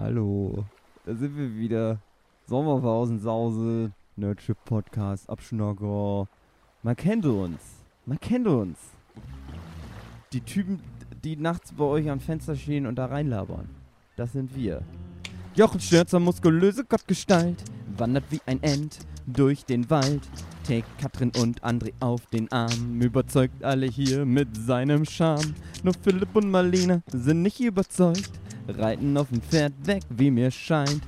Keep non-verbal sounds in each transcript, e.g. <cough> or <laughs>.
Hallo, da sind wir wieder. Sommerpausensause, Nerdship Podcast, Abschnocker. Man kennt uns. Man kennt uns. Die Typen, die nachts bei euch am Fenster stehen und da reinlabern. Das sind wir. Jochen Stürzer, muskulöse Gottgestalt, wandert wie ein Ent durch den Wald. Take Katrin und André auf den Arm, überzeugt alle hier mit seinem Charme. Nur Philipp und Marlene sind nicht überzeugt, reiten auf dem Pferd weg, wie mir scheint.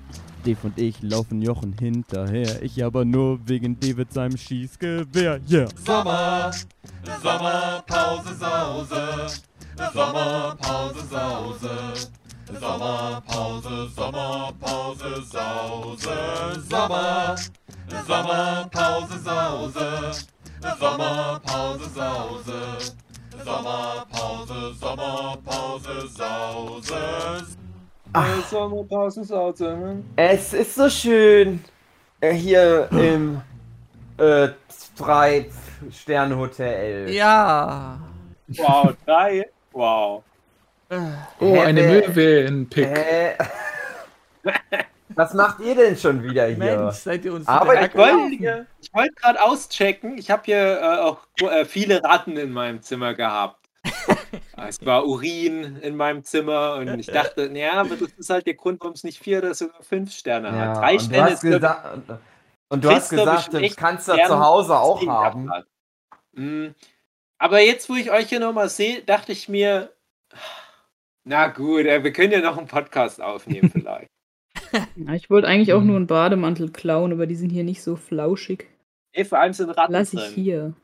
Dave und ich laufen Jochen hinterher, ich aber nur wegen David seinem Schießgewehr, yeah. Sommer, Sommerpause Sause, Sommerpause Sause, Sommerpause, Sommerpause Sause, Sommer, Sommerpause Sause, Sommerpause Sause, Sommerpause, Sommerpause Sause. Äh, Sommerpausensause. Es ist so schön äh, hier im äh, Drei-Sterne-Hotel. Ja. Wow, drei. Wow. Oh, Hä, eine wer- Möwenpick. Hä? <laughs> Was macht ihr denn schon wieder hier? Mensch, seid ihr uns Aber ich Ich wollte ich wollte gerade auschecken. Ich habe hier äh, auch äh, viele Ratten in meinem Zimmer gehabt. <laughs> es war Urin in meinem Zimmer und ich dachte, naja, aber das ist halt der Grund, warum es nicht vier oder sogar fünf Sterne Ja, hat. Drei und du Sterne hast ist ich, und du hast ich, gesagt, das echt kannst du zu Hause auch haben. Mm, Aber jetzt, wo ich euch hier nochmal sehe, dachte ich mir, na gut, äh, wir können ja noch einen Podcast aufnehmen <laughs> vielleicht. <laughs> Ja, ich wollte eigentlich auch nur einen Bademantel klauen, aber die sind hier nicht so flauschig. Ey, vor allem sind Ratten Lass ich drin. hier.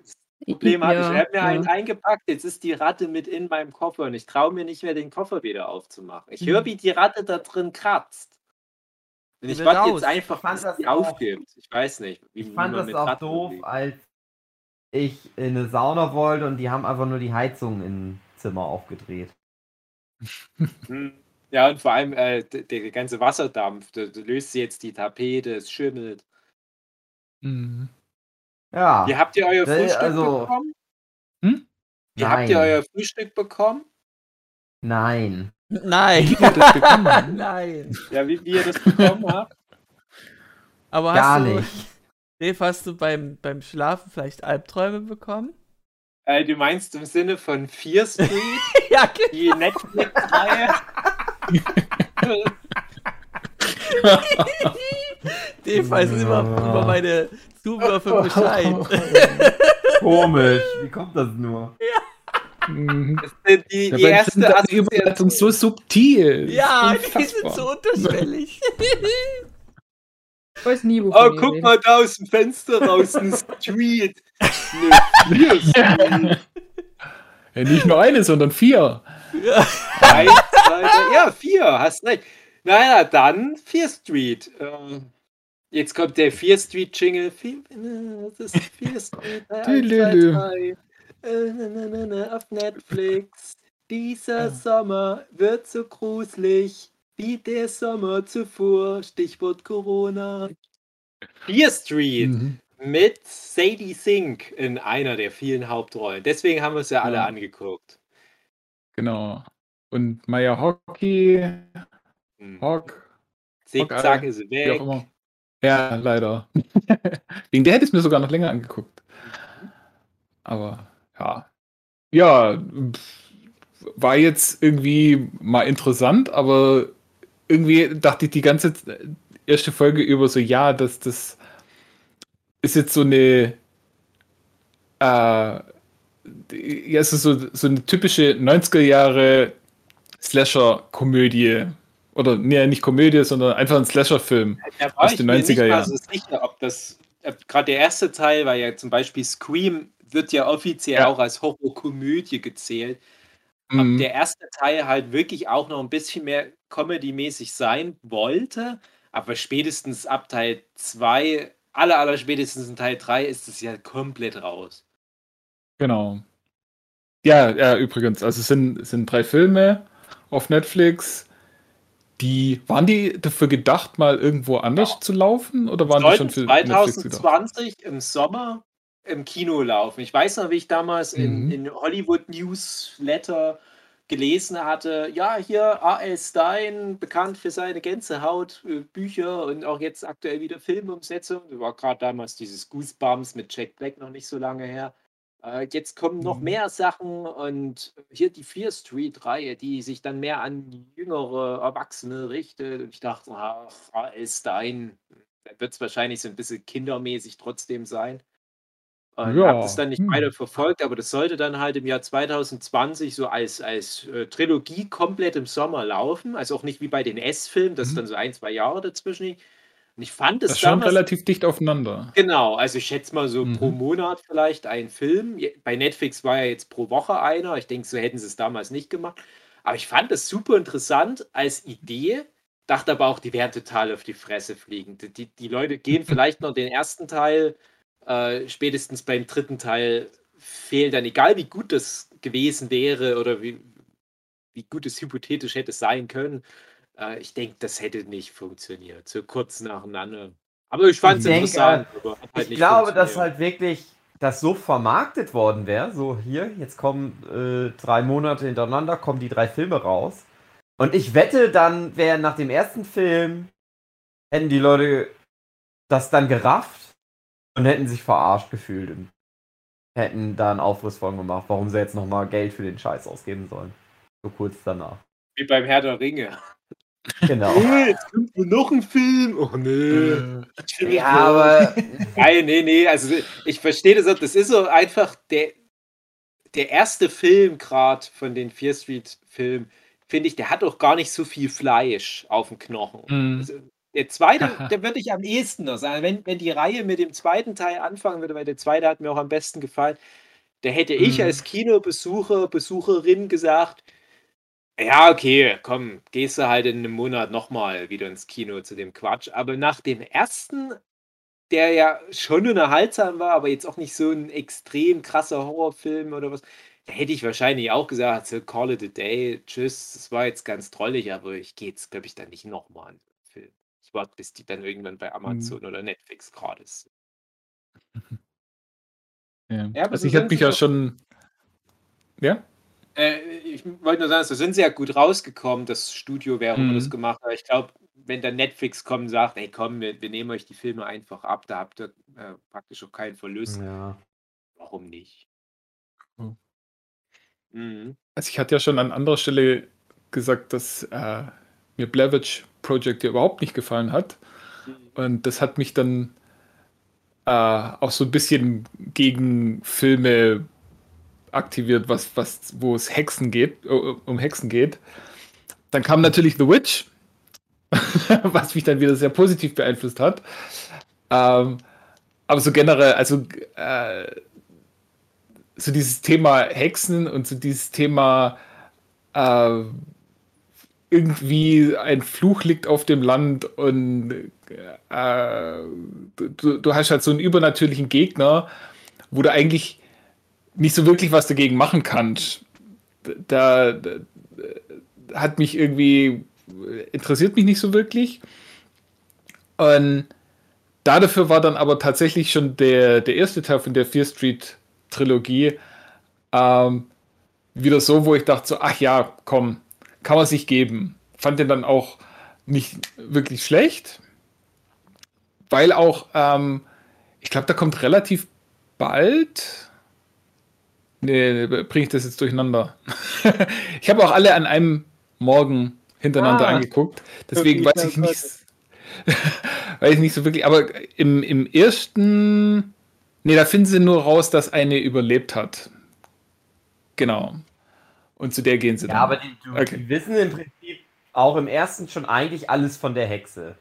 Problem hatte ich. Ja, Ich habe mir ja. einen eingepackt, jetzt ist die Ratte mit in meinem Koffer und ich traue mir nicht mehr, den Koffer wieder aufzumachen. Ich Mhm. höre, wie die Ratte da drin kratzt. Und ich warte jetzt einfach, die auch- aufgibt. Ich weiß nicht, wie, Ich fand man das mit auch Ratten doof, umgeht. als ich in eine Sauna wollte und die haben einfach nur die Heizung im Zimmer aufgedreht. Hm. Ja, und vor allem äh, der ganze Wasserdampf, du, du löst jetzt die Tapete, es schimmelt. Mhm. Ja, Wie habt ihr euer Äh, Frühstück also- bekommen? Hm? Wie habt ihr euer Frühstück bekommen? nein. Nein. Wie hat das bekommen? <laughs> Nein. Ja, wie, wie ihr das bekommen <laughs> habt? Aber Gar hast du, nicht. Dave, hast du beim, beim Schlafen vielleicht Albträume bekommen? Äh, du meinst im Sinne von Fear Street, <laughs> ja, die Netflix-Reihe? Dave weiß immer über meine Zuwürfe Bescheid. <laughs> Komisch, wie kommt das nur? Mhm. Die, die, die Dabei erste sind Assoziation. so subtil. ja, die Unfassbar. sind so unterschwellig. Ich weiß nie, wovon Oh, guck redet. mal da aus dem Fenster raus, ein <laughs> Street. Eine Fear Street. Ja, nicht nur eine, sondern vier. Eins, zwei, drei, ja, vier, hast recht. Naja, dann Fear Street. Äh, jetzt kommt der Fear Street Jingle. Das ist Fear Street. äh, eins, zwei, Tüdelü. drei. Äh, na, na, na, na, Auf Netflix. Dieser Sommer wird so gruselig wie der Sommer zuvor. Stichwort Corona. Fear Street Mhm. mit Sadie Sink in einer der vielen Hauptrollen. Deswegen haben wir es ja alle Ja. angeguckt. Genau. Und Maya Hockey, Hm. Hock, Zickzack ist weg. Ja, leider. <laughs> Wegen der hätte ich es mir sogar noch länger angeguckt. Aber ja. Ja, war jetzt irgendwie mal interessant, aber irgendwie dachte ich die ganze erste Folge über so, ja, dass das ist jetzt so eine äh, ja, es ist so, so eine typische 90er Jahre Slasher-Komödie. Oder nee, nicht Komödie, sondern einfach ein Slasher-Film. Aus ich den mir nicht 90er mal Jahren. so sicher, ob das, gerade der erste Teil war ja zum Beispiel Scream, wird ja offiziell Ja. auch als Horrorkomödie gezählt. Ob Mhm. der erste Teil halt wirklich auch noch ein bisschen mehr Comedy-mäßig sein wollte, aber spätestens ab Teil 2, aller, aller spätestens in Teil 3 ist es ja komplett raus. Genau. Ja, ja, übrigens, also es sind, es sind drei Filme auf Netflix. Die, waren die dafür gedacht, mal irgendwo anders zu laufen? Oder waren die schon für Netflix gedacht? 2020 im Sommer im Kino laufen. Ich weiß noch, wie ich damals in, Mhm. in Hollywood Newsletter gelesen hatte, ja, hier A.L. Stein, bekannt für seine Gänsehaut-Bücher und auch jetzt aktuell wieder Filmumsetzung. Da war gerade damals dieses Goosebumps mit Jack Black noch nicht so lange her. Äh, jetzt kommen noch Mhm. mehr Sachen und hier die Fear Street-Reihe, die sich dann mehr an jüngere Erwachsene richtet. Und ich dachte, ach. Stein, da wird es wahrscheinlich so ein bisschen kindermäßig trotzdem sein. Und Ja, habe das dann nicht hm. weiter verfolgt, aber das sollte dann halt im Jahr 2020 so als, als äh, Trilogie komplett im Sommer laufen. Also auch nicht wie bei den S-Filmen, das ist Mhm. dann so ein, zwei Jahre dazwischen. liegt. Und ich fand es Das schon relativ dicht aufeinander. Genau, also ich schätze mal so pro Mhm. Monat vielleicht ein Film. Bei Netflix war ja jetzt pro Woche einer. Ich denke, so hätten sie es damals nicht gemacht. Aber ich fand das super interessant als Idee, dachte aber auch, die werden total auf die Fresse fliegen. Die, die, die Leute gehen <laughs> vielleicht noch den ersten Teil, äh, spätestens beim dritten Teil fehlen dann, egal wie gut das gewesen wäre oder wie, wie gut es hypothetisch hätte sein können. Äh, ich denke, das hätte nicht funktioniert, so kurz nacheinander. Aber ich fand es interessant. halt Ich nicht glaube, dass halt wirklich das so vermarktet worden wäre. So, hier, jetzt kommen äh, drei Monate hintereinander, kommen die drei Filme raus. Und ich wette, dann wäre nach dem ersten Film, hätten die Leute das dann gerafft und hätten sich verarscht gefühlt und hätten da einen Aufriss von gemacht, warum sie jetzt nochmal Geld für den Scheiß ausgeben sollen. So kurz danach. Wie beim Herr der Ringe. Genau. Oh, jetzt kommt nur noch ein Film. Oh nö. ja, aber <laughs> Nein, nee, nee. Also ich verstehe das auch. Das ist so einfach der, der erste Film gerade von den Fear Street-Filmen, finde ich, der hat auch gar nicht so viel Fleisch auf dem Knochen. Mhm. Also, der zweite, <laughs> der würde ich am ehesten noch sagen. Wenn, wenn die Reihe mit dem zweiten Teil anfangen würde, weil der zweite hat mir auch am besten gefallen, da hätte ich Mhm. als Kinobesucher, Besucherin gesagt, ja, okay, komm, gehst du halt in einem Monat nochmal wieder ins Kino zu dem Quatsch. Aber nach dem ersten, der ja schon unterhaltsam war, aber jetzt auch nicht so ein extrem krasser Horrorfilm oder was, da hätte ich wahrscheinlich auch gesagt, so call it a day, tschüss, das war jetzt ganz trollig, aber ich gehe jetzt, glaube ich, dann nicht nochmal an den Film. Ich warte, bis die dann irgendwann bei Amazon oder Netflix gerade ist. <laughs> Ja. Ja, also so ich sind mich ja schon. Ja? Äh, ich wollte nur sagen, so sind sie ja gut rausgekommen, das Studio, immer Mhm. das gemacht hat. Ich glaube, wenn dann Netflix kommt und sagt, ey komm, wir, wir nehmen euch die Filme einfach ab, da habt ihr äh, praktisch auch keinen Verlust. ja. Warum nicht? Mhm. Mhm. Also ich hatte ja schon an anderer Stelle gesagt, dass äh, mir Blair Witch Project ja überhaupt nicht gefallen hat. Mhm. Und das hat mich dann äh, auch so ein bisschen gegen Filme aktiviert, was, was, wo es Hexen geht, äh, um Hexen geht. Dann kam natürlich The Witch, <laughs> was mich dann wieder sehr positiv beeinflusst hat. Ähm, aber so generell, also äh, so dieses Thema Hexen und so dieses Thema äh, irgendwie ein Fluch liegt auf dem Land und äh, du, du hast halt so einen übernatürlichen Gegner, wo du eigentlich nicht so wirklich was dagegen machen kannst. Da, da hat mich irgendwie interessiert mich nicht so wirklich. Und dafür war dann aber tatsächlich schon der, der erste Teil von der Fear Street Trilogie ähm, wieder so, wo ich dachte so, ach ja, komm, kann man sich geben. Fand den dann auch nicht wirklich schlecht, weil auch, ähm, ich glaube, da kommt relativ bald. Nee, bringe ich das jetzt durcheinander. <laughs> ich habe auch alle an einem Morgen hintereinander Ah. angeguckt. Deswegen weiß ich ja, nicht, <laughs> weiß ich nicht so wirklich. Aber im, im ersten, nee, da finden sie nur raus, dass eine überlebt hat. Genau. Und zu der gehen sie dann. Ja, aber die, du, Okay. die wissen im Prinzip auch im ersten schon eigentlich alles von der Hexe.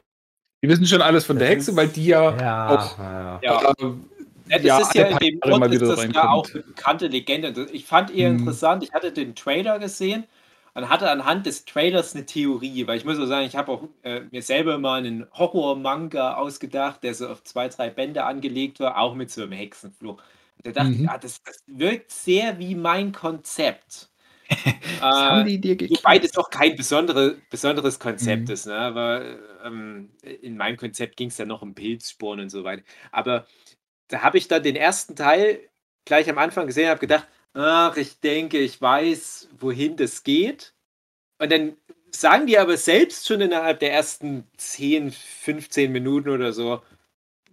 Die wissen schon alles von Das der Hexe, weil die ja, Ja, auch ja. Ja. das Ja, ist ja in dem Ort ist das ja auch eine bekannte Legende. Das- Ich fand eher Mhm. interessant, ich hatte den Trailer gesehen und hatte anhand des Trailers eine Theorie, weil ich muss auch sagen, ich habe auch äh, mir selber mal einen Horror-Manga ausgedacht, der so auf zwei, drei Bände angelegt war, auch mit so einem Hexenfluch. Und da dachte ich, Mhm. ah, das, das wirkt sehr wie mein Konzept. <laughs> was Äh, haben die dir gekriegt? Wobei das auch kein besondere, besonderes Konzept Mhm. ist, ne? aber ähm, in meinem Konzept ging es ja noch um Pilzsporen und so weiter. Aber da habe ich dann den ersten Teil gleich am Anfang gesehen und habe gedacht, ach, ich denke, ich weiß, wohin das geht. Und dann sagen die aber selbst schon innerhalb der ersten 10, 15 Minuten oder so,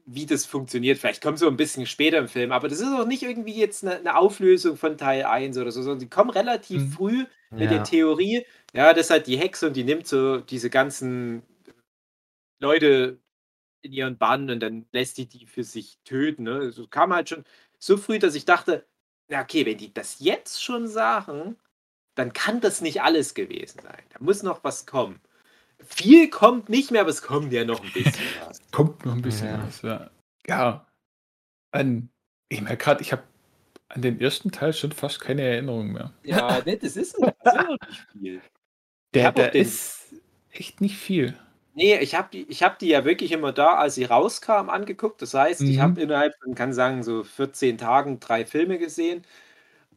wie das funktioniert. Vielleicht kommt so ein bisschen später im Film, aber das ist auch nicht irgendwie jetzt eine, eine Auflösung von Teil 1 oder so, sondern die kommen relativ Mhm. früh mit Ja. der Theorie, ja, das ist halt die Hexe und die nimmt so diese ganzen Leute in ihren Bann und dann lässt die die für sich töten. Ne? So kam halt schon so früh, dass ich dachte, na okay, wenn die das jetzt schon sagen, dann kann das nicht alles gewesen sein. Da muss noch was kommen. Viel kommt nicht mehr, aber es kommt ja noch ein bisschen <laughs> was. Kommt noch ein bisschen Ja. was, ja. Ja. An, ich merke gerade, ich habe an den ersten Teil schon fast keine Erinnerung mehr. Ja, <laughs> ne, das ist, das ist nicht viel. Der, der den- ist echt nicht viel. Nee, ich habe die, ich hab die ja wirklich immer da, als sie rauskam, angeguckt. Das heißt, ich Mhm. habe innerhalb, man kann sagen, so 14 Tagen drei Filme gesehen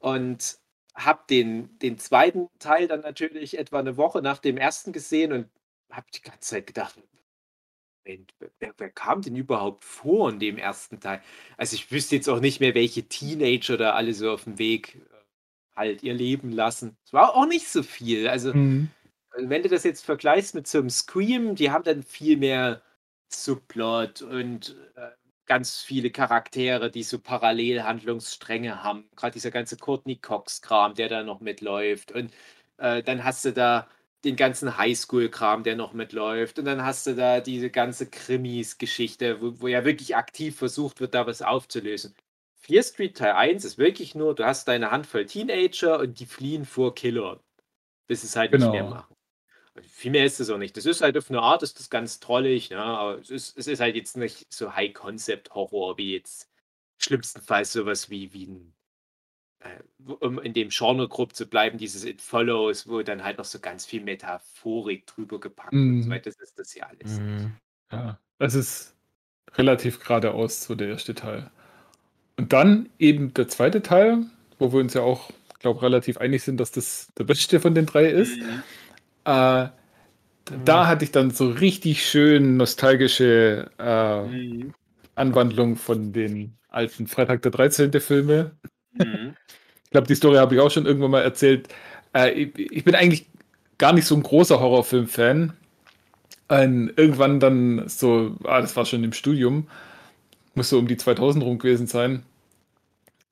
und habe den, den zweiten Teil dann natürlich etwa eine Woche nach dem ersten gesehen und habe die ganze Zeit gedacht, Moment, wer, wer kam denn überhaupt vor in dem ersten Teil? Also ich wüsste jetzt auch nicht mehr, welche Teenager da alle so auf dem Weg äh, halt ihr Leben lassen. Es war auch nicht so viel. Also Mhm. Wenn du das jetzt vergleichst mit so einem Scream, die haben dann viel mehr Subplot und äh, ganz viele Charaktere, die so Parallelhandlungsstränge haben. Gerade dieser ganze Courtney Cox-Kram, der da noch mitläuft. Und äh, dann hast du da den ganzen Highschool-Kram, der noch mitläuft. Und dann hast du da diese ganze Krimis-Geschichte, wo, wo ja wirklich aktiv versucht wird, da was aufzulösen. Fear Street Teil 1 ist wirklich nur, du hast deine Handvoll Teenager und die fliehen vor Killern bis es halt Genau. nicht mehr machen. Viel mehr ist es auch nicht. Das ist halt auf eine Art, ist das ganz trollig, ne? aber es ist, es ist halt jetzt nicht so High-Concept-Horror wie jetzt schlimmstenfalls sowas wie, wie ein, äh, um in dem Genre grob zu bleiben, dieses It Follows, wo dann halt noch so ganz viel Metaphorik drüber gepackt wird. und so Mhm. weiter. Das ist das ja alles. Mhm. Ja, das ist relativ geradeaus so der erste Teil. Und dann eben der zweite Teil, wo wir uns ja auch, glaube relativ einig sind, dass das der beste von den drei ist. Mhm. Äh, da hatte ich dann so richtig schön nostalgische äh, Mhm. Anwandlung von den alten Freitag der 13. Filme. Mhm. Ich glaube, die Story habe ich auch schon irgendwann mal erzählt. Äh, ich, ich bin eigentlich gar nicht so ein großer Horrorfilm-Fan. Ähm, irgendwann dann so, ah, das war schon im Studium, muss so um die 2000 rum gewesen sein,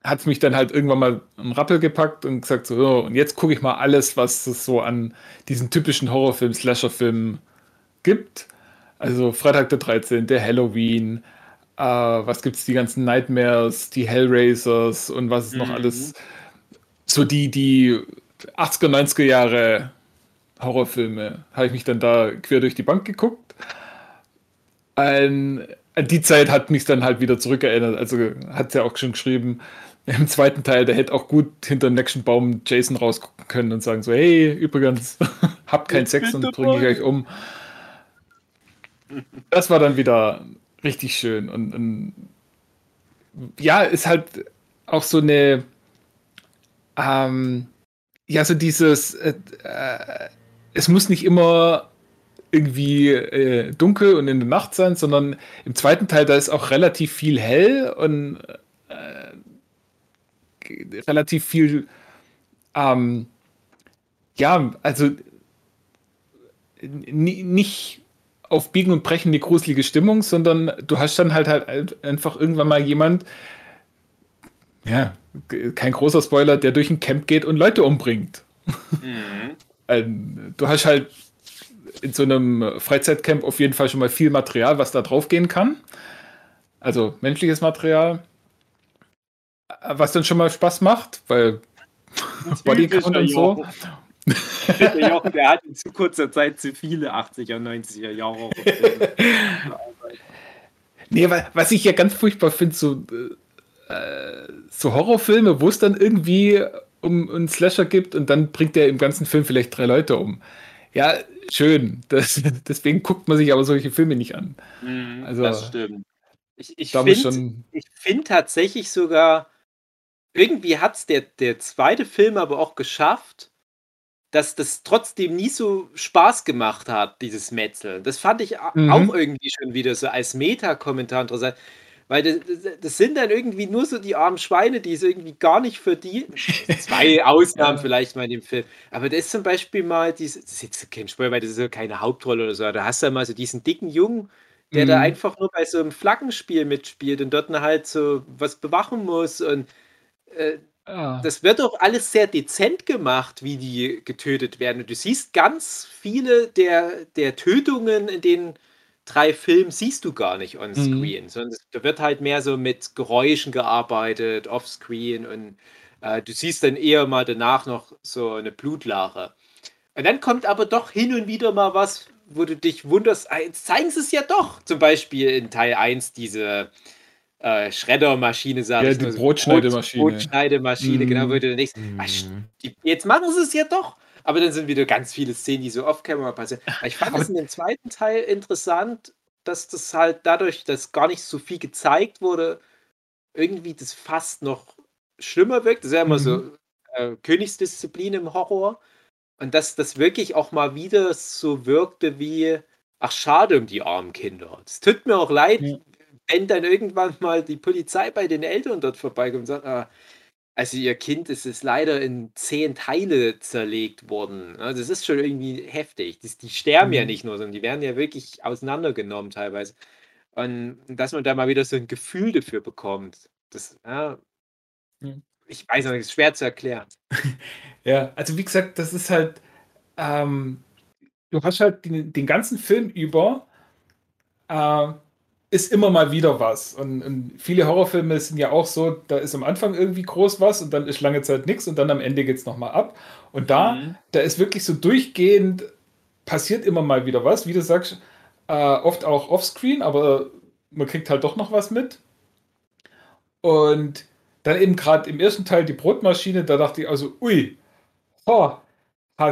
hat es mich dann halt irgendwann mal einen Rappel gepackt und gesagt so, so, und jetzt gucke ich mal alles, was es so an diesen typischen Horrorfilm, Slasher-Filmen gibt. Also Freitag der 13., der Halloween, äh, was gibt's, die ganzen Nightmares, die Hellraisers und was ist noch Mhm. alles. So die, die 80er, 90er Jahre Horrorfilme habe ich mich dann da quer durch die Bank geguckt. An, an die Zeit hat mich dann halt wieder zurückerinnert. Also hat sie ja auch schon geschrieben, im zweiten Teil, der hätte auch gut hinter dem nächsten Baum Jason rausgucken können und sagen so, hey, übrigens, <laughs> habt keinen Sex und bringe ich euch um. Das war dann wieder richtig schön. Und, und ja, ist halt auch so eine, ähm, ja, so dieses, äh, äh, es muss nicht immer irgendwie äh, dunkel und in der Nacht sein, sondern im zweiten Teil, da ist auch relativ viel hell und äh, relativ viel, ähm, ja, also ni- nicht auf Biegen und Brechen die gruselige Stimmung, sondern du hast dann halt halt einfach irgendwann mal jemand, ja, kein großer Spoiler, der durch ein Camp geht und Leute umbringt. Mhm. <laughs> Ähm, du hast halt in so einem Freizeitcamp auf jeden Fall schon mal viel Material, was da drauf gehen kann. Also menschliches Material. Äh, Was dann schon mal Spaß macht, weil <laughs> Bodycount und so. <laughs> Der Jochen, der hat in zu kurzer Zeit zu viele 80er, 90er Jahre. <laughs> Nee, weil, was ich ja ganz furchtbar finde, so, äh, so Horrorfilme, wo es dann irgendwie um einen Slasher gibt und dann bringt der im ganzen Film vielleicht drei Leute um. Ja, schön. Das, deswegen guckt man sich aber solche Filme nicht an. Mhm, Also, das stimmt. Ich, ich finde find tatsächlich sogar, irgendwie hat es der, der zweite Film aber auch geschafft, dass das trotzdem nie so Spaß gemacht hat, dieses Metzeln. Das fand ich Mhm. auch irgendwie schon wieder so als Meta-Kommentar interessant. Weil das, das, sind dann irgendwie nur so die armen Schweine, die es irgendwie gar nicht verdienen. Zwei <laughs> Ausnahmen vielleicht mal in dem Film. Aber das ist zum Beispiel mal, diese, das ist jetzt kein Spoiler, weil das ist ja keine Hauptrolle oder so. Da hast du ja mal so diesen dicken Jungen, der da Mhm. einfach nur bei so einem Flaggenspiel mitspielt und dort halt so was bewachen muss. Und äh, Ah. das wird auch alles sehr dezent gemacht, wie die getötet werden. Und du siehst ganz viele der, der Tötungen in den drei Filmen siehst du gar nicht on Mhm. screen, sondern es- da wird halt mehr so mit Geräuschen gearbeitet, offscreen und äh, du siehst dann eher mal danach noch so eine Blutlache. Und dann kommt aber doch hin und wieder mal was, wo du dich wunderst, ah, jetzt zeigen sie es ja doch. Zum Beispiel in Teil 1 diese äh, Schreddermaschine, sag Ja, ich die nur, Brotschneidemaschine. Brot, Brotschneidemaschine, genau, Mhm. denkst, ah, st- Mhm. die, jetzt machen sie es ja doch. Aber dann sind wieder ganz viele Szenen, die so off-camera passieren. Ich fand es in dem zweiten Teil interessant, dass das halt dadurch, dass gar nicht so viel gezeigt wurde, irgendwie das fast noch schlimmer wirkt. Das ist ja immer so äh, Königsdisziplin im Horror. Und dass das wirklich auch mal wieder so wirkte wie, ach schade um die armen Kinder. Es tut mir auch leid, Ja. Wenn dann irgendwann mal die Polizei bei den Eltern dort vorbeikommt und sagt, ah, also ihr Kind es ist leider in zehn Teile zerlegt worden. Also das ist schon irgendwie heftig. Das, die sterben ja Mhm. nicht nur, sondern die werden ja wirklich auseinandergenommen teilweise. Und dass man da mal wieder so ein Gefühl dafür bekommt. Das, ja, Ja. ich weiß noch nicht, ist schwer zu erklären. <laughs> Ja, also wie gesagt, das ist halt, ähm, du hast halt den, den ganzen Film über, äh, ist immer mal wieder was. Und, und viele Horrorfilme sind ja auch so, da ist am Anfang irgendwie groß was und dann ist lange Zeit nichts und dann am Ende geht es nochmal ab. Und da, Mhm. da ist wirklich so durchgehend, passiert immer mal wieder was, wie du sagst, äh, oft auch offscreen, aber man kriegt halt doch noch was mit. Und dann eben gerade im ersten Teil die Brotmaschine, da dachte ich also, ui, oh,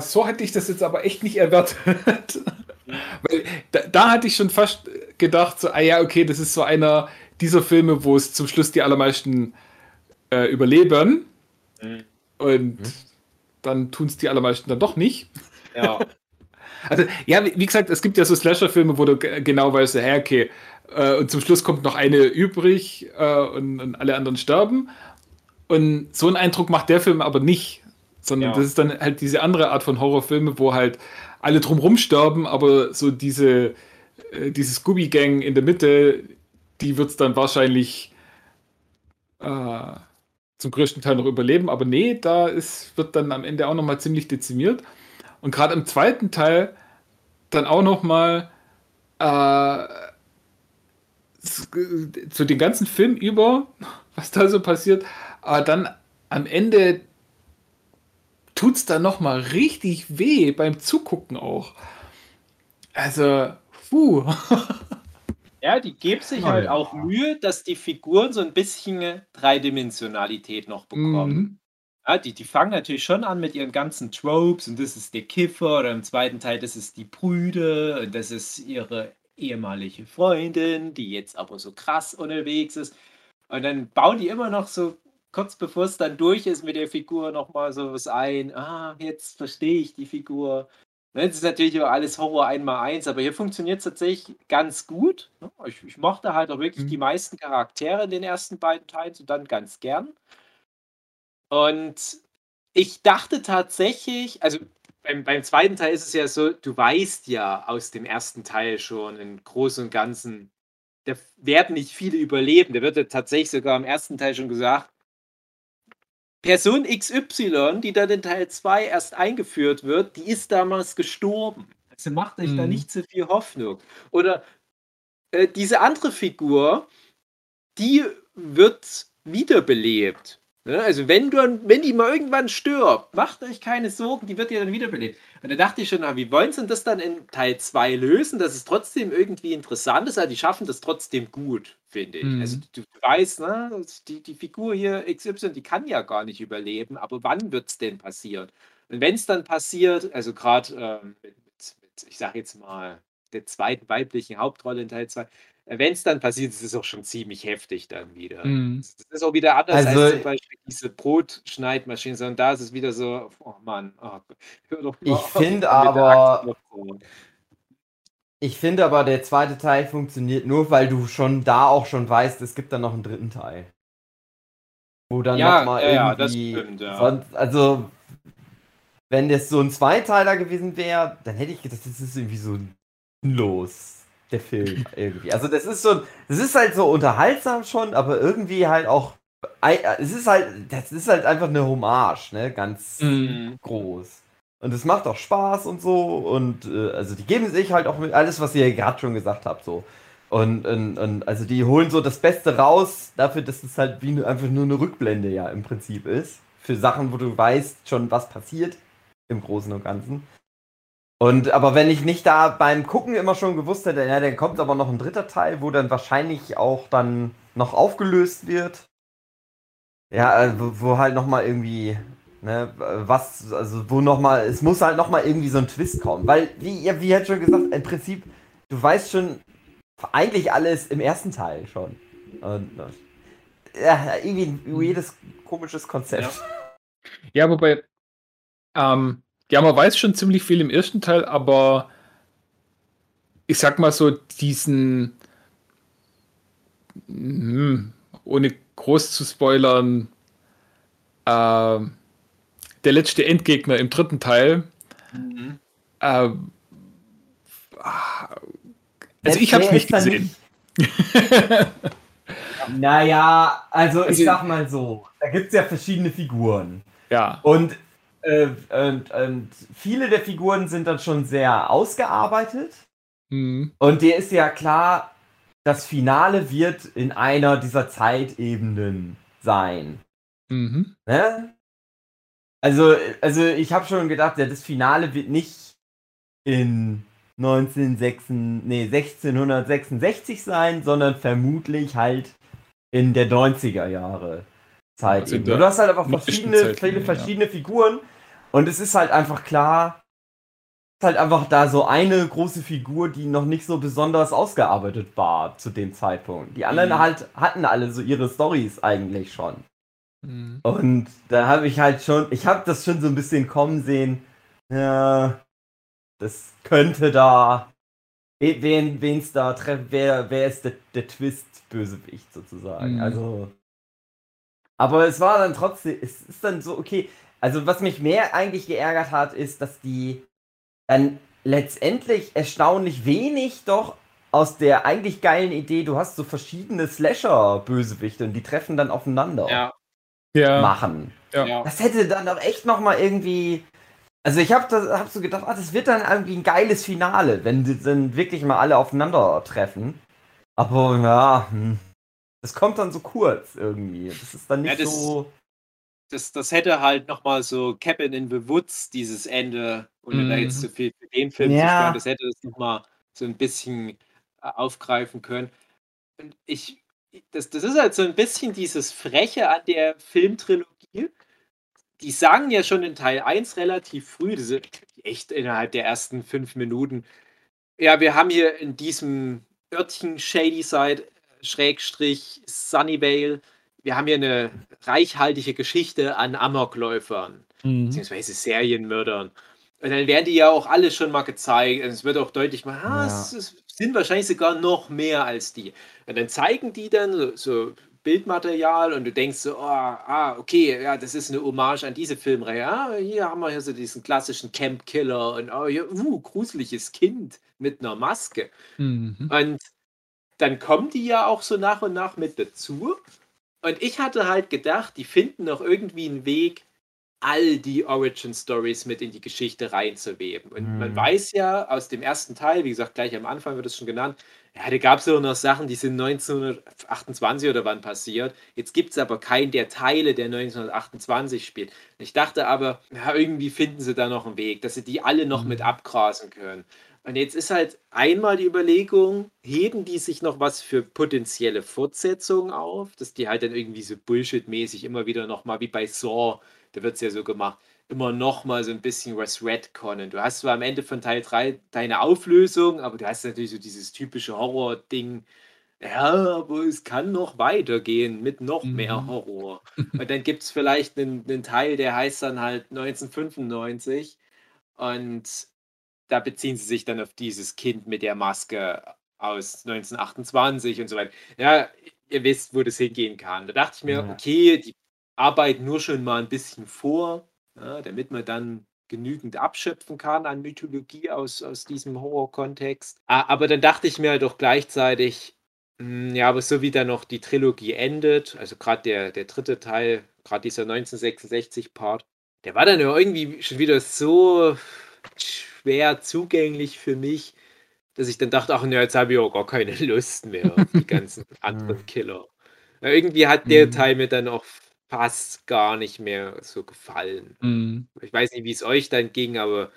so hatte ich das jetzt aber echt nicht erwartet. <laughs> Weil da, da hatte ich schon fast gedacht, so, ah ja, okay, das ist so einer dieser Filme, wo es zum Schluss die allermeisten äh, überleben. Mhm. Und dann tun es die allermeisten dann doch nicht. Ja. <laughs> Also, ja, wie wie gesagt, es gibt ja so Slasher-Filme, wo du ge- genau weißt, hä, okay, äh, und zum Schluss kommt noch eine übrig äh, und, und alle anderen sterben. Und so einen Eindruck macht der Film aber nicht. Sondern Ja. das ist dann halt diese andere Art von Horrorfilme, wo halt alle drumrum sterben, aber so diese, äh, diese Scooby-Gang in der Mitte, die wird es dann wahrscheinlich äh, zum größten Teil noch überleben. Aber nee, da ist, wird dann am Ende auch nochmal ziemlich dezimiert. Und gerade im zweiten Teil dann auch nochmal äh, zu den ganzen Film über, <laughs> was da so passiert, aber dann am Ende tut es dann nochmal richtig weh beim Zugucken auch. Also, puh. <laughs> Ja, die geben sich halt auch Mühe, dass die Figuren so ein bisschen Dreidimensionalität noch bekommen. Mhm. Ja, die, die fangen natürlich schon an mit ihren ganzen Tropes und das ist der Kiffer oder im zweiten Teil, das ist die Brüde und das ist ihre ehemalige Freundin, die jetzt aber so krass unterwegs ist. Und dann bauen die immer noch so kurz bevor es dann durch ist mit der Figur nochmal so was ein. Ah, jetzt verstehe ich die Figur. Ne, Das ist natürlich auch alles Horror einmal eins, aber hier funktioniert es tatsächlich ganz gut. ne? Ich, ich mochte halt auch wirklich Mhm. die meisten Charaktere in den ersten beiden Teilen und dann ganz gern. Und ich dachte tatsächlich, also beim, beim zweiten Teil ist es ja so, du weißt ja aus dem ersten Teil schon im Großen und Ganzen, da werden nicht viele überleben. Da wird ja tatsächlich sogar im ersten Teil schon gesagt, Person XY, die dann in Teil 2 erst eingeführt wird, die ist damals gestorben. Also macht euch da Mhm. nicht zu viel Hoffnung. Oder äh, diese andere Figur, die wird wiederbelebt. Ne? Also wenn, du, wenn die mal irgendwann stirbt, macht euch keine Sorgen, die wird ja dann wiederbelebt. Und da dachte ich schon, ah, wie wollen sie denn das dann in Teil 2 lösen, dass es trotzdem irgendwie interessant ist, aber die schaffen das trotzdem gut, finde ich. Mhm. Also du, du weißt, ne, die, die Figur hier XY, die kann ja gar nicht überleben, aber wann wird es denn passieren? Und wenn es dann passiert, also gerade ähm, mit, mit, ich sag jetzt mal, der zweiten weiblichen Hauptrolle in Teil 2, wenn es dann passiert, ist es auch schon ziemlich heftig dann wieder. Mhm. Das ist auch wieder anders Also- als zum Beispiel diese Brotschneidmaschine, sondern da ist es wieder so, oh Mann, oh hör doch mal Ich auf find mit der aber-. Ich finde aber, der zweite Teil funktioniert nur, weil du schon da auch schon weißt, es gibt dann noch einen dritten Teil. Wo dann Ja, nochmal ja, irgendwie. stimmt, ja. sonst, also, wenn das so ein Zweiteiler gewesen wäre, dann hätte ich gedacht, das ist irgendwie so los, der Film irgendwie. Also, das ist so, das ist halt so unterhaltsam schon, aber irgendwie halt auch. Es ist halt, das ist halt einfach eine Hommage, ne? Ganz Mhm. groß. Und es macht auch Spaß und so. Und äh, also die geben sich halt auch mit alles, was ihr gerade schon gesagt habt, so. Und, und, und also die holen so das Beste raus, dafür, dass es halt wie einfach nur eine Rückblende ja im Prinzip ist. Für Sachen, wo du weißt schon, was passiert im Großen und Ganzen. Und aber wenn ich nicht da beim Gucken immer schon gewusst hätte, ja, dann kommt aber noch ein dritter Teil, wo dann wahrscheinlich auch dann noch aufgelöst wird. Ja, äh, wo, halt nochmal irgendwie, ne, was, also wo nochmal, es muss halt nochmal irgendwie so ein Twist kommen. Weil, wie, ja, wie halt schon gesagt, im Prinzip, du weißt schon eigentlich alles im ersten Teil schon. Und, äh, ja, irgendwie weirdes, komisches Konzept. Ja, wobei, ähm, ja, man weiß schon ziemlich viel im ersten Teil, aber ich sag mal so, diesen, hm, ohne groß zu spoilern, ähm, der letzte Endgegner im dritten Teil, Mhm. äh, also ich habe es Der nicht gesehen. <laughs> Naja, also ich sag mal so, da gibt es ja verschiedene Figuren. Ja. Und, äh, und, und viele der Figuren sind dann schon sehr ausgearbeitet. Hm. Und dir ist ja klar, das Finale wird in einer dieser Zeitebenen sein. Mhm. Ne? Also, also ich habe schon gedacht, ja, das Finale wird nicht in 1906, nee, 1666 sein, sondern vermutlich halt in der 90er Jahre Zeit. Also du hast halt einfach verschiedene, Zeit, viele ja. verschiedene Figuren und es ist halt einfach klar, es ist halt einfach da so eine große Figur, die noch nicht so besonders ausgearbeitet war zu dem Zeitpunkt. Die anderen Mhm. halt hatten alle so ihre Stories eigentlich schon. Mhm. Und da habe ich halt schon, ich habe das schon so ein bisschen kommen sehen. Ja, das könnte da, we- wen, wen's da treffen, wer, wer ist der, der Twist-Bösewicht sozusagen. Mhm. Also, aber es war dann trotzdem, es ist dann so, okay. Also, was mich mehr eigentlich geärgert hat, ist, dass die dann letztendlich erstaunlich wenig doch aus der eigentlich geilen Idee, du hast so verschiedene Slasher-Bösewichte und die treffen dann aufeinander Ja, Ja. machen. Ja. Das hätte dann doch echt nochmal irgendwie. Also ich habe hab so gedacht, ah, das wird dann irgendwie ein geiles Finale, wenn die dann wirklich mal alle aufeinandertreffen. Aber ja, hm, das kommt dann so kurz irgendwie. Das ist dann Ja, nicht das- so. Das, das hätte halt nochmal so Cabin in the Woods, dieses Ende, ohne da jetzt Mhm. so viel für den Film zu Ja. sprechen, das hätte das nochmal so ein bisschen äh, aufgreifen können. Und ich, das, das ist halt so ein bisschen dieses Freche an der Filmtrilogie. Die sagen ja schon in Teil 1 relativ früh, das ist echt innerhalb der ersten fünf Minuten, ja, wir haben hier in diesem Örtchen Shadyside, Schrägstrich Sunnyvale, wir haben hier eine reichhaltige Geschichte an Amokläufern, Mhm. beziehungsweise Serienmördern. Und dann werden die ja auch alle schon mal gezeigt. Und es wird auch deutlich mal, ah, Ja. es, es sind wahrscheinlich sogar noch mehr als die. Und dann zeigen die dann so, so Bildmaterial und du denkst so, oh, ah, okay, ja, das ist eine Hommage an diese Filmreihe. Ah, hier haben wir hier so diesen klassischen Camp Killer und oh, hier, uh, gruseliges Kind mit einer Maske. Mhm. Und dann kommen die ja auch so nach und nach mit dazu. Und ich hatte halt gedacht, die finden noch irgendwie einen Weg, all die Origin Stories mit in die Geschichte reinzuweben. Und man Mhm. weiß ja aus dem ersten Teil, wie gesagt, gleich am Anfang wird es schon genannt, ja, da gab es ja auch noch Sachen, die sind 1928 oder wann passiert. Jetzt gibt es aber keinen der Teile, der 1928 spielt. Ich dachte aber, ja, irgendwie finden sie da noch einen Weg, dass sie die alle noch mit abgrasen können. Und jetzt ist halt einmal die Überlegung, heben die sich noch was für potenzielle Fortsetzungen auf, dass die halt dann irgendwie so Bullshit-mäßig immer wieder nochmal, wie bei Saw, da wird es ja so gemacht, immer nochmal so ein bisschen was retconnen. Du hast zwar am Ende von Teil 3 deine Auflösung, aber du hast natürlich so dieses typische Horror-Ding. Ja, aber es kann noch weitergehen mit noch mehr Mhm. Horror. Und dann gibt es vielleicht einen, einen Teil, der heißt dann halt 1995. Und da beziehen sie sich dann auf dieses Kind mit der Maske aus 1928 und so weiter. Ja, ihr wisst, wo das hingehen kann. Da dachte ich mir, Ja. okay, die arbeiten nur schon mal ein bisschen vor, ja, damit man dann genügend abschöpfen kann an Mythologie aus, aus diesem Horror-Kontext. A- Aber dann dachte ich mir doch gleichzeitig, hm, ja, aber so wie dann noch die Trilogie endet, also gerade der, der dritte Teil, gerade dieser 1966-Part, der war dann ja irgendwie schon wieder so schwer zugänglich für mich, dass ich dann dachte, ach ne, jetzt habe ich auch gar keine Lust mehr auf die ganzen <laughs> anderen Killer. Ja, irgendwie hat der Mhm. Teil mir dann auch fast gar nicht mehr so gefallen. Mhm. Ich weiß nicht, wie es euch dann ging, aber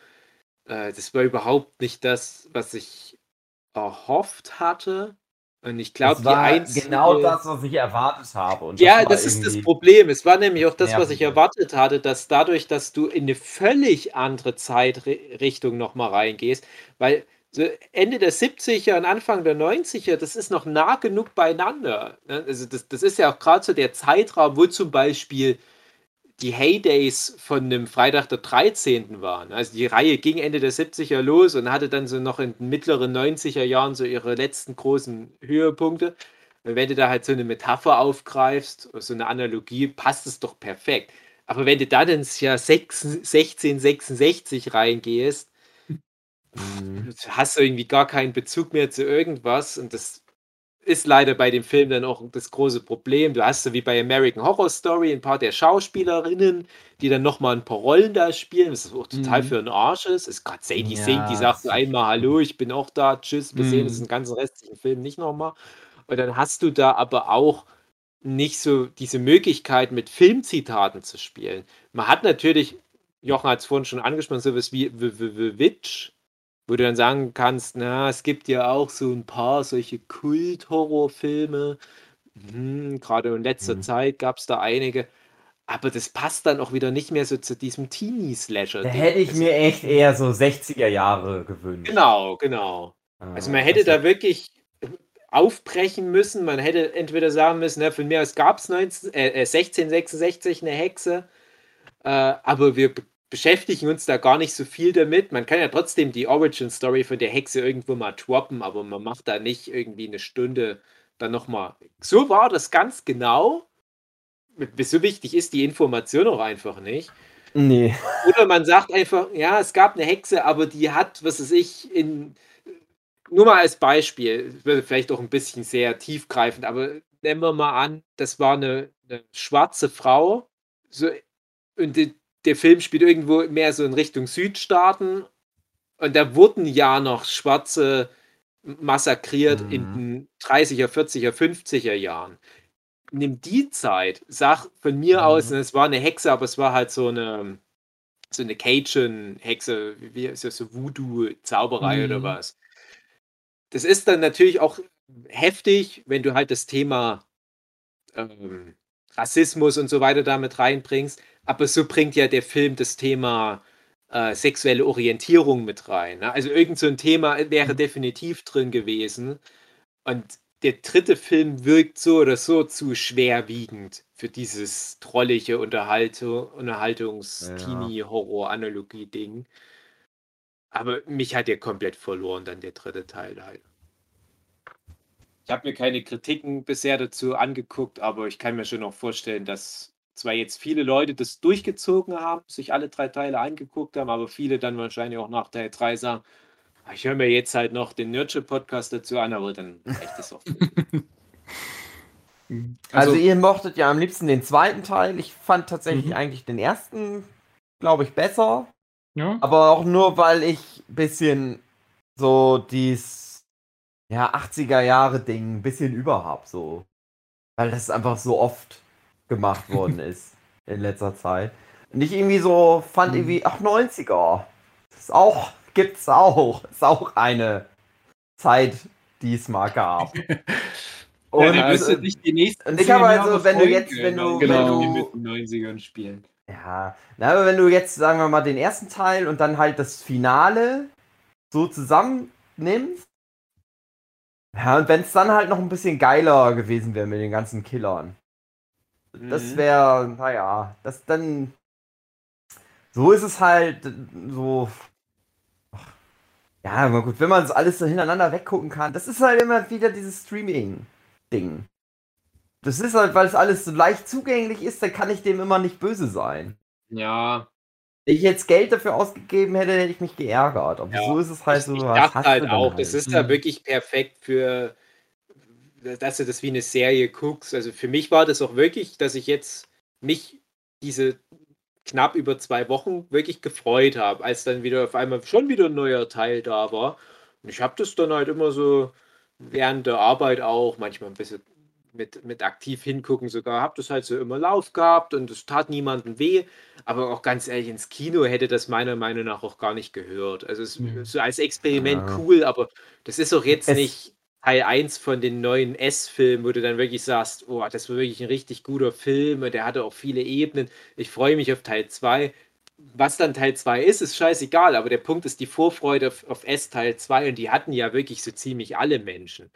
äh, das war überhaupt nicht das, was ich erhofft hatte. Und ich glaube, Das die einzige... genau das, was ich erwartet habe. Und Ja, das ist das irgendwie- Problem. Es war nämlich auch das, was ich erwartet hatte, dass dadurch, dass du in eine völlig andere Zeitrichtung nochmal reingehst, weil so Ende der 70er und Anfang der 90er, das ist noch nah genug beieinander. ne? Also das, das ist ja auch gerade so der Zeitraum, wo zum Beispiel die Heydays von einem Freitag der 13. waren. Also die Reihe ging Ende der 70er los und hatte dann so noch in den mittleren 90er Jahren so ihre letzten großen Höhepunkte. Und wenn du da halt so eine Metapher aufgreifst, so eine Analogie, passt es doch perfekt. Aber wenn du dann ins Jahr 6 1666 reingehst, Mhm. hast du irgendwie gar keinen Bezug mehr zu irgendwas und das ist leider bei dem Film dann auch das große Problem. Du hast so wie bei American Horror Story ein paar der Schauspielerinnen, die dann nochmal ein paar Rollen da spielen, was auch total Mhm. für ein Arsch ist. Ist gerade Sadie Ja, Sink, die sagt so einmal Hallo, ich bin auch da, tschüss, wir sehen Mhm. uns den ganzen restlichen Film nicht nochmal. Und dann hast du da aber auch nicht so diese Möglichkeit, mit Filmzitaten zu spielen. Man hat natürlich, Jochen hat es vorhin schon angesprochen, sowas wie The Witch, wo du dann sagen kannst, na, es gibt ja auch so ein paar solche Kult-Horrorfilme. Hm, gerade in letzter Mhm. Zeit gab es da einige. Aber das passt dann auch wieder nicht mehr so zu diesem Teenie-Slasher. Da hätte ich mir echt eher so 60er Jahre gewünscht. Genau, genau. Also man Äh, hätte das- da wirklich aufbrechen müssen. Man hätte entweder sagen müssen, na, von mir aus gab es äh, äh, 1666 eine Hexe, äh, aber wir beschäftigen uns da gar nicht so viel damit. Man kann ja trotzdem die Origin-Story von der Hexe irgendwo mal droppen, aber man macht da nicht irgendwie eine Stunde dann nochmal. So war das ganz genau. So wichtig ist die Information auch einfach nicht. Nee. Oder man sagt einfach, ja, es gab eine Hexe, aber die hat, was weiß ich, in. Nur mal als Beispiel, wird vielleicht auch ein bisschen sehr tiefgreifend, aber nehmen wir mal an, das war eine, eine schwarze Frau. So, und die, der Film spielt irgendwo mehr so in Richtung Südstaaten. Und da wurden ja noch Schwarze massakriert in Mhm. den 30er, 40er, 50er Jahren. Nimm die Zeit, sag von mir aus, Mhm. es war eine Hexe, aber es war halt so eine, so eine Cajun-Hexe, wie ist das, so Voodoo-Zauberei oder Mhm. was. Das ist dann natürlich auch heftig, wenn du halt das Thema ähm, Rassismus und so weiter damit reinbringst. Aber so bringt ja der Film das Thema äh, sexuelle Orientierung mit rein. Ne? Also irgend so ein Thema wäre definitiv drin gewesen. Und der dritte Film wirkt so oder so zu schwerwiegend für dieses trollige Unterhaltung, Unterhaltungs-Teenie-Horror-Analogie-Ding. Aber mich hat der komplett verloren, dann der dritte Teil leider. Ich habe mir keine Kritiken bisher dazu angeguckt, aber ich kann mir schon noch vorstellen, dass zwar jetzt viele Leute das durchgezogen haben, sich alle drei Teile angeguckt haben, aber viele dann wahrscheinlich auch nach Teil 3 sagen, "Ah, ich höre mir jetzt halt noch den Nurture-Podcast dazu an, aber dann reicht es auch. <laughs> Also, Also, ihr mochtet ja am liebsten den zweiten Teil. Ich fand tatsächlich Mhm. eigentlich den ersten, glaube ich, besser. ja. Aber auch nur, weil ich ein bisschen so dies ja, 80er Jahre Ding ein bisschen überhab, so. Weil das einfach so oft gemacht worden ist in letzter Zeit. Und ich irgendwie so fand Mhm. irgendwie, ach 90er. Ist auch, gibt's auch. Ist auch eine Zeit, die es mal gab. <laughs> Und ja, also- müsste nicht die nächsten und ich habe also, wenn du jetzt- wenn du- dann wenn du- den 90ern spielen. Ja, na, aber wenn du jetzt, sagen wir mal, den ersten Teil und dann halt das Finale so zusammennimmst. Ja, und wenn es dann halt noch ein bisschen geiler gewesen wäre mit den ganzen Killern. Das Mhm. wäre, naja, das dann. So ist es halt so. Ja, aber gut, wenn man es alles so hintereinander weggucken kann, das ist halt immer wieder dieses Streaming-Ding. Das ist halt, weil es alles so leicht zugänglich ist, dann kann ich dem immer nicht böse sein. Ja, Wenn ich jetzt Geld dafür ausgegeben hätte, hätte ich mich geärgert. Aber Ja, so ist es halt ich, so. ich was dachte halt auch, das ist ja Mhm. wirklich perfekt für, dass du das wie eine Serie guckst. Also für mich war das auch wirklich, dass ich jetzt mich diese knapp über zwei Wochen wirklich gefreut habe, als dann wieder auf einmal schon wieder ein neuer Teil da war. Und ich habe das dann halt immer so während der Arbeit auch, manchmal ein bisschen mit, mit aktiv hingucken sogar, habe das halt so immer Lauf gehabt und es tat niemandem weh. Aber auch ganz ehrlich, ins Kino hätte das meiner Meinung nach auch gar nicht gehört. Also es Mhm. so als Experiment Ja. cool, aber das ist auch jetzt Es- nicht Teil 1 von den neuen S-Filmen, wo du dann wirklich sagst, oh, das war wirklich ein richtig guter Film und der hatte auch viele Ebenen. Ich freue mich auf Teil 2. Was dann Teil 2 ist, ist scheißegal, aber der Punkt ist die Vorfreude auf, auf S Teil 2 und die hatten ja wirklich so ziemlich alle Menschen.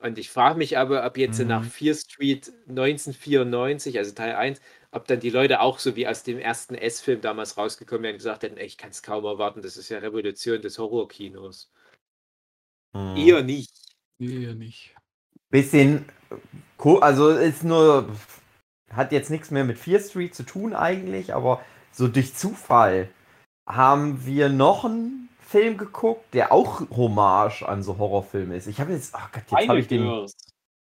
Und ich frage mich aber, ob jetzt Mhm. nach Fear Street 1994, also Teil 1, ob dann die Leute auch so wie aus dem ersten S-Film damals rausgekommen wären und gesagt hätten, ey, ich kann es kaum erwarten, das ist ja Revolution des Horrorkinos. Hm. Eher nicht. Nee, ja nicht. Bisschen, also ist nur, hat jetzt nichts mehr mit Fear Street zu tun eigentlich, aber so durch Zufall haben wir noch einen Film geguckt, der auch Hommage an so Horrorfilme ist. Ich habe jetzt, ach Gott, jetzt habe ich den.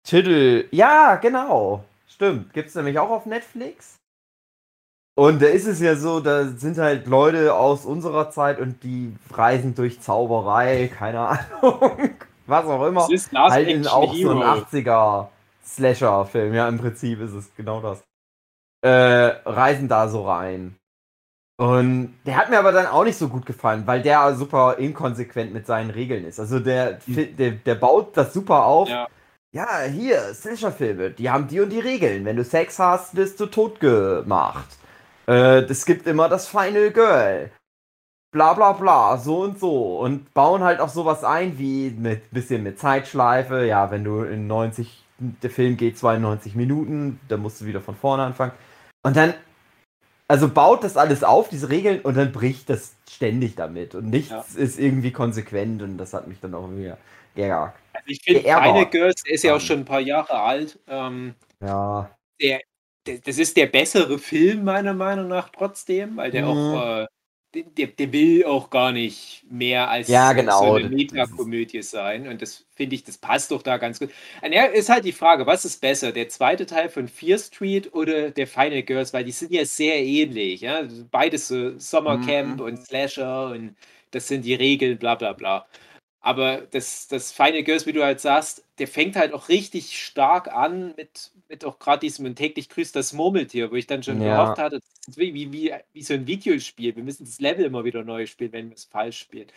Titel. Ja, genau. Stimmt. Gibt es nämlich auch auf Netflix. Und da ist es ja so, da sind halt Leute aus unserer Zeit und die reisen durch Zauberei, keine <laughs> Ahnung, was auch immer. Das ist Last halt in auch so ein Hero. 80er Slasher-Film. Ja, im Prinzip ist es genau das. Äh, reisen da so rein. Und der hat mir aber dann auch nicht so gut gefallen, weil der super inkonsequent mit seinen Regeln ist. Also der, der, der baut das super auf. Ja. Ja, hier, Slasher-Filme, die haben die und die Regeln. Wenn du Sex hast, wirst du tot gemacht. Äh, es gibt immer das Final Girl. Bla bla bla, so und so. Und bauen halt auch sowas ein, wie mit bisschen mit Zeitschleife. Ja, wenn du in 90, der Film geht 92 Minuten, dann musst du wieder von vorne anfangen. Und dann, also baut das alles auf, diese Regeln, und dann bricht das ständig damit. Und nichts Ja. ist irgendwie konsequent und das hat mich dann auch wieder geärgert. Also ich finde. Final Girls, der ist ja auch Ähm. schon ein paar Jahre alt. Ähm, Ja. der, der, das ist der bessere Film, meiner Meinung nach, trotzdem, weil der Mhm. auch, äh, der, der, will auch gar nicht mehr als Ja, so genau. eine Metakomödie sein. Und das finde ich, das passt doch da ganz gut. Und ja, ist halt die Frage, was ist besser, der zweite Teil von Fear Street oder der Final Girls, weil die sind ja sehr ähnlich. Ja? Beides so Sommercamp Mhm. und Slasher und das sind die Regeln, bla bla bla. Aber das, das Final Girls, wie du halt sagst, der fängt halt auch richtig stark an mit, mit auch gerade diesem und täglich grüßt das Murmeltier, wo ich dann schon Ja. gehofft hatte, das ist wie, wie, wie, wie so ein Videospiel. Wir müssen das Level immer wieder neu spielen, wenn wir es falsch spielen.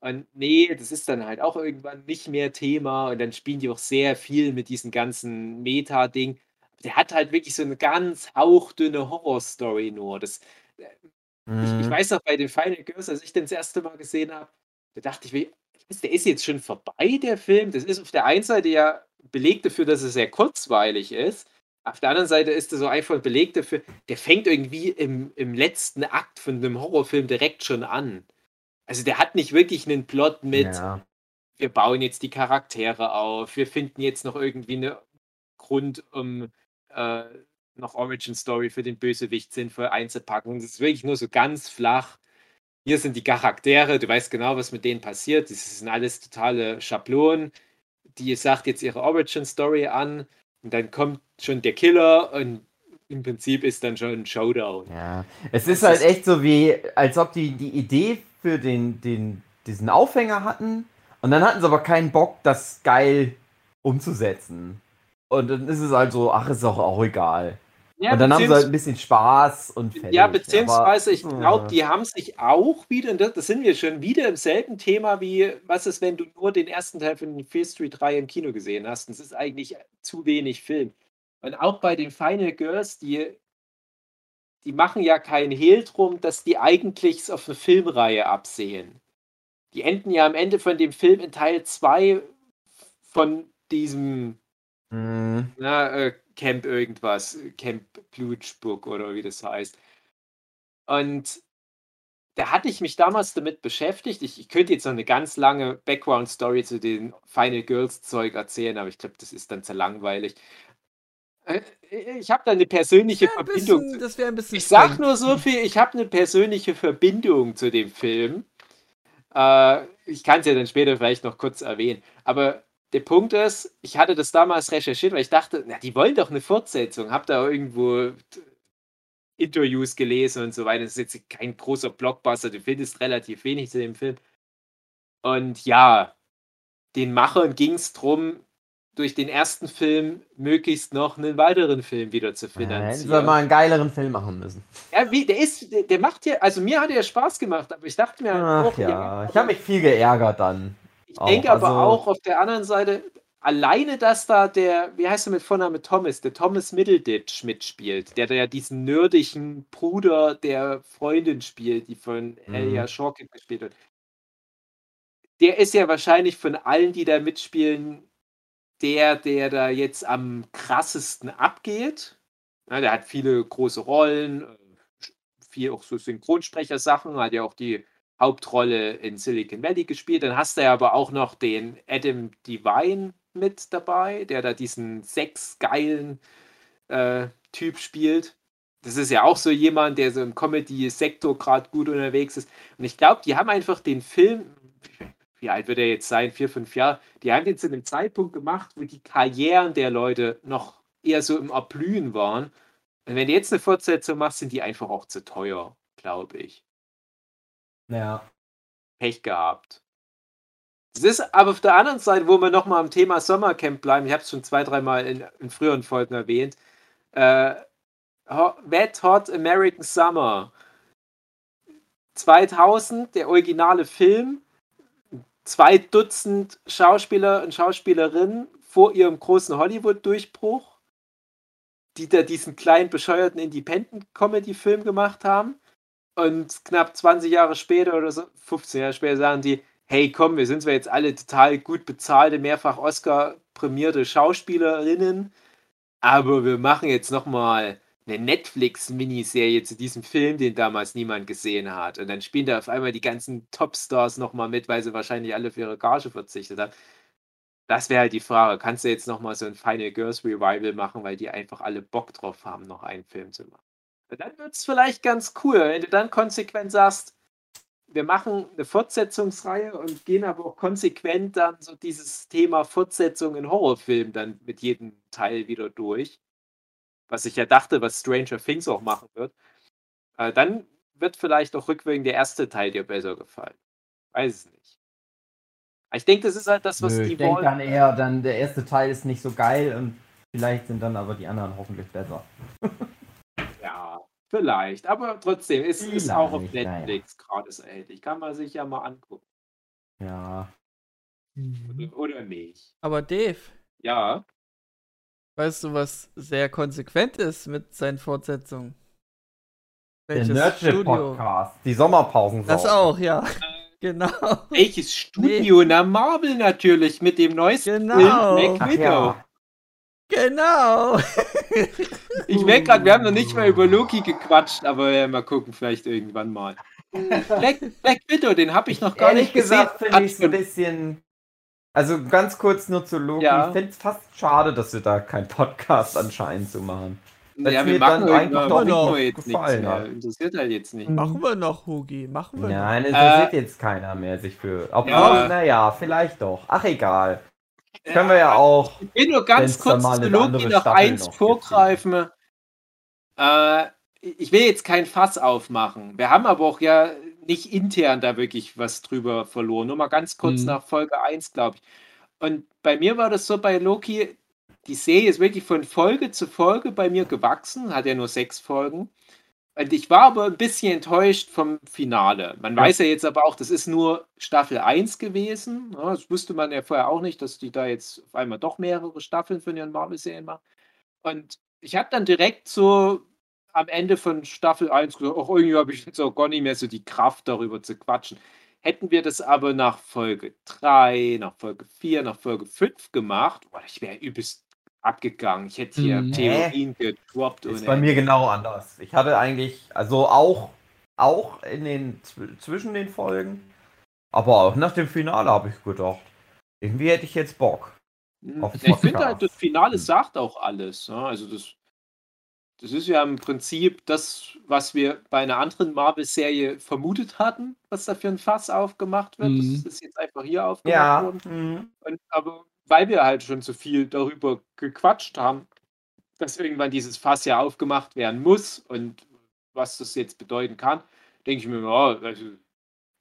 Und nee, das ist dann halt auch irgendwann nicht mehr Thema und dann spielen die auch sehr viel mit diesem ganzen Meta-Ding. Der hat halt wirklich so eine ganz hauchdünne Horror-Story nur. Das, ich, ich Mhm. weiß noch, bei den Final Girls, als ich den das erste Mal gesehen habe, da dachte ich mir, der ist jetzt schon vorbei, der Film. Das ist auf der einen Seite ja belegt dafür, dass es sehr kurzweilig ist. Auf der anderen Seite ist er so einfach belegt dafür, der fängt irgendwie im, im letzten Akt von einem Horrorfilm direkt schon an. Also der hat nicht wirklich einen Plot mit, Ja. wir bauen jetzt die Charaktere auf, wir finden jetzt noch irgendwie eine Grund, um äh, noch Origin Story für den Bösewicht sinnvoll einzupacken. Das ist wirklich nur so ganz flach. Hier sind die Charaktere, du weißt genau, was mit denen passiert. Das sind alles totale Schablonen. Die sagt jetzt ihre Origin Story an und dann kommt schon der Killer und im Prinzip ist dann schon ein Showdown. Ja, es ist halt ist- echt so wie, als ob die die Idee für den, den, diesen Aufhänger hatten und dann hatten sie aber keinen Bock, das geil umzusetzen. Und dann ist es halt so, ach, ist doch auch egal. Ja, und dann haben sie halt ein bisschen Spaß und fertig. Ja, beziehungsweise Aber, ich glaube, die haben sich auch wieder, das, sind wir schon wieder im selben Thema wie, was ist, wenn du nur den ersten Teil von Fear Street 3 im Kino gesehen hast? Das ist eigentlich zu wenig Film. Und auch bei den Final Girls, die, die machen ja keinen Hehl drum, dass die eigentlich auf eine Filmreihe absehen. Die enden ja am Ende von dem Film in Teil 2 von diesem mh, na, äh, Camp irgendwas, Camp Blutspuk oder wie das heißt. Und da hatte ich mich damals damit beschäftigt. Ich, ich könnte jetzt noch eine ganz lange Background-Story zu den Final Girls-Zeug erzählen, aber ich glaube, das ist dann zu langweilig. Äh, Ich habe da eine persönliche Ja, ein Verbindung. bisschen, das wäre ein bisschen Ich sag streng. nur so viel, ich habe eine persönliche Verbindung zu dem Film. Äh, ich kann es ja dann später vielleicht noch kurz erwähnen. Aber der Punkt ist, ich hatte das damals recherchiert, weil ich dachte, na, die wollen doch eine Fortsetzung. Hab da irgendwo Interviews gelesen und so weiter. Das ist jetzt kein großer Blockbuster, du findest relativ wenig zu dem Film. Und ja, den Machern ging es darum, durch den ersten Film möglichst noch einen weiteren Film wieder zu Ja, hätten finanzieren. sie mal einen geileren Film machen müssen. Ja, wie, der ist, der, der macht ja, also mir hat er Spaß gemacht, aber ich dachte mir Ach auch, ja, ich habe mich viel geärgert dann. Ich auch, denke aber also- auch auf der anderen Seite, alleine, dass da der, wie heißt er mit Vorname Thomas, der Thomas Middleditch mitspielt, der da ja diesen nerdigen Bruder der Freundin spielt, die von Mhm. Elia Shawkins gespielt wird. Der ist ja wahrscheinlich von allen, die da mitspielen, der, der da jetzt am krassesten abgeht. Ja, der hat viele große Rollen, äh, viel auch so Synchronsprechersachen, hat ja auch die Hauptrolle in Silicon Valley gespielt. Dann hast du ja aber auch noch den Adam Devine mit dabei, der da diesen sexgeilen äh, Typ spielt. Das ist ja auch so jemand, der so im Comedy-Sektor gerade gut unterwegs ist. Und ich glaube, die haben einfach den Film, wie alt wird er jetzt sein? Vier, fünf Jahre. Die haben den zu einem Zeitpunkt gemacht, wo die Karrieren der Leute noch eher so im Erblühen waren. Und wenn du jetzt eine Fortsetzung machst, sind die einfach auch zu teuer, glaube ich. Ja. Pech gehabt. Es ist aber auf der anderen Seite, wo wir nochmal am Thema Sommercamp bleiben, ich habe es schon zwei, dreimal in, in früheren Folgen erwähnt, äh, Wet Hot American Summer 2000, der originale Film, zwei Dutzend Schauspieler und Schauspielerinnen vor ihrem großen Hollywood-Durchbruch, die da diesen kleinen, bescheuerten Independent-Comedy-Film gemacht haben. Und knapp 20 Jahre später oder so, 15 Jahre später, sagen die, hey komm, wir sind zwar jetzt alle total gut bezahlte, mehrfach Oscar-prämierte Schauspielerinnen, aber wir machen jetzt nochmal eine Netflix-Miniserie zu diesem Film, den damals niemand gesehen hat. Und dann spielen da auf einmal die ganzen Topstars nochmal mit, weil sie wahrscheinlich alle für ihre Gage verzichtet haben. Das wäre halt die Frage. Kannst du jetzt nochmal so ein Final Girls Revival machen, weil die einfach alle Bock drauf haben, noch einen Film zu machen? Und dann wird es vielleicht ganz cool, wenn du dann konsequent sagst, wir machen eine Fortsetzungsreihe und gehen aber auch konsequent dann so dieses Thema Fortsetzung in Horrorfilmen dann mit jedem Teil wieder durch. Was ich ja dachte, was Stranger Things auch machen wird. Äh, dann wird vielleicht auch rückwirkend der erste Teil dir besser gefallen. Weiß es nicht. Aber Ich denke, das ist halt das, was Nö, die ich denke wollen. dann eher, dann der erste Teil ist nicht so geil und vielleicht sind dann aber die anderen hoffentlich besser. <laughs> Vielleicht. Aber trotzdem, es ist auch auf Vielleicht, naja. Netflix gratis erhältlich. Kann man sich ja mal angucken. Ja. Oder, oder nicht. Aber Dave, Ja. weißt du, was sehr konsequent ist mit seinen Fortsetzungen? Der Welches Nerdship-Podcast. Die Sommerpausen. Das auch, ja. <laughs> Genau. Welches Studio? Na, Marvel natürlich mit dem neuesten Genau. Film Black Widow. ja. Genau. <laughs> Ich merke gerade, wir haben noch nicht mal über Loki gequatscht, aber äh, mal gucken, vielleicht irgendwann mal. Black, Black Widow, den habe ich noch gar Ehrlich nicht gesehen. gesagt finde ich es ein bisschen. Also ganz kurz nur zu Loki. Ja. Ich finde es fast schade, dass wir da keinen Podcast anscheinend zu machen. ja, weil's wir machen dann einfach doch wir jetzt nichts gefallen mehr. Interessiert halt jetzt nicht. Machen wir noch, Hugi. Machen wir noch. Nein, es Äh, interessiert jetzt keiner mehr sich für. Obwohl, Ja. naja, vielleicht doch. Ach egal. Können wir ja auch. Ich will nur ganz kurz zu Loki noch Staffel eins noch vorgreifen. Äh, ich will jetzt kein Fass aufmachen. Wir haben aber auch ja nicht intern da wirklich was drüber verloren. Nur mal ganz kurz Mhm. nach Folge 1, glaube ich. Und bei mir war das so bei Loki, die Serie ist wirklich von Folge zu Folge bei mir gewachsen, hat ja nur sechs Folgen. Und ich war aber ein bisschen enttäuscht vom Finale. Man weiß ja jetzt aber auch, das ist nur Staffel 1 gewesen. Ja, das wusste man ja vorher auch nicht, dass die da jetzt auf einmal doch mehrere Staffeln von ihren Marvel-Serien machen. Und ich habe dann direkt so am Ende von Staffel 1 gesagt, auch irgendwie habe ich jetzt auch gar nicht mehr so die Kraft, darüber zu quatschen. Hätten wir das aber nach Folge 3, nach Folge 4, nach Folge 5 gemacht, boah, ich wäre übelst abgegangen. Ich hätte hier Mhm. Theorien gedroppt. Ist bei mir genau anders. Ich hatte eigentlich, also auch auch in den zw- zwischen den Folgen. Aber auch nach dem Finale habe ich gedacht, irgendwie hätte ich jetzt Bock. Mhm. Ich finde halt, das Finale Hm. sagt auch alles. Ja? Also das, das ist ja im Prinzip das, was wir bei einer anderen Marvel-Serie vermutet hatten, was da für ein Fass aufgemacht wird. Mhm. Das ist jetzt einfach hier aufgemacht Ja. worden. mhm. Und, aber weil wir halt schon so viel darüber gequatscht haben, dass irgendwann dieses Fass ja aufgemacht werden muss und was das jetzt bedeuten kann, denke ich mir, ja, also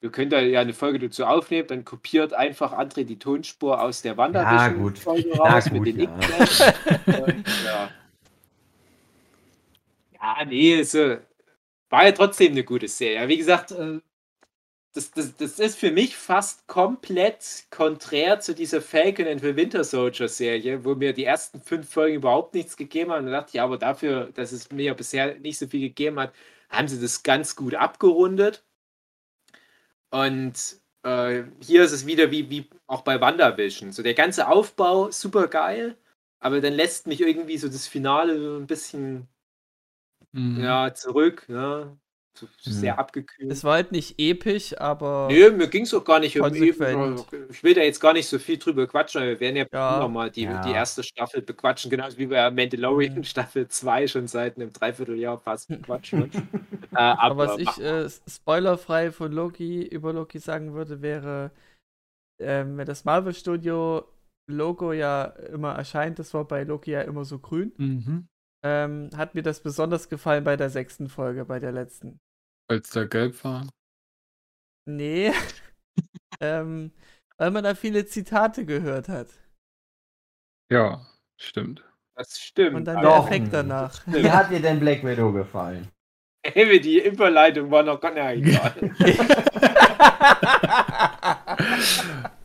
wir können da ja eine Folge dazu aufnehmen, dann kopiert einfach André die Tonspur aus der Ja, Wandervision-Folge gut. raus Na mit gut, den ja. Und, ja. ja, nee, es äh, war ja trotzdem eine gute Serie. Wie gesagt, äh, das, das, das ist für mich fast komplett konträr zu dieser Falcon and the Winter Soldier Serie, wo mir die ersten fünf Folgen überhaupt nichts gegeben haben. Und dachte, ja, aber dafür, dass es mir bisher nicht so viel gegeben hat, haben sie das ganz gut abgerundet. Und äh, hier ist es wieder wie, wie auch bei WandaVision. So der ganze Aufbau super geil, aber dann lässt mich irgendwie so das Finale so ein bisschen Mhm. ja, zurück. Ne? So, Mhm. sehr abgekühlt. Es war halt nicht episch, aber Nö, mir ging es auch gar nicht um Konsequent. Ich will da jetzt gar nicht so viel drüber quatschen, weil wir werden ja, Ja. immer mal die, Ja. die erste Staffel bequatschen, genauso wie wir ja Mandalorian Mhm. Staffel 2 schon seit einem Dreivierteljahr fast <laughs> bequatschen. äh, aber Aber was ich äh, spoilerfrei von Loki über Loki sagen würde, wäre, ähm, wenn das Marvel Studio Logo ja immer erscheint, das war bei Loki ja immer so grün, Mhm. Ähm, hat mir das besonders gefallen bei der sechsten Folge, bei der letzten. Als da gelb war. Nee. <laughs> ähm, weil man da viele Zitate gehört hat. Ja, stimmt. das stimmt. Und dann aber der Doch. Effekt danach. <laughs> Wie hat dir denn Black Widow gefallen? Ey, die Überleitung war noch gar nicht egal. <laughs>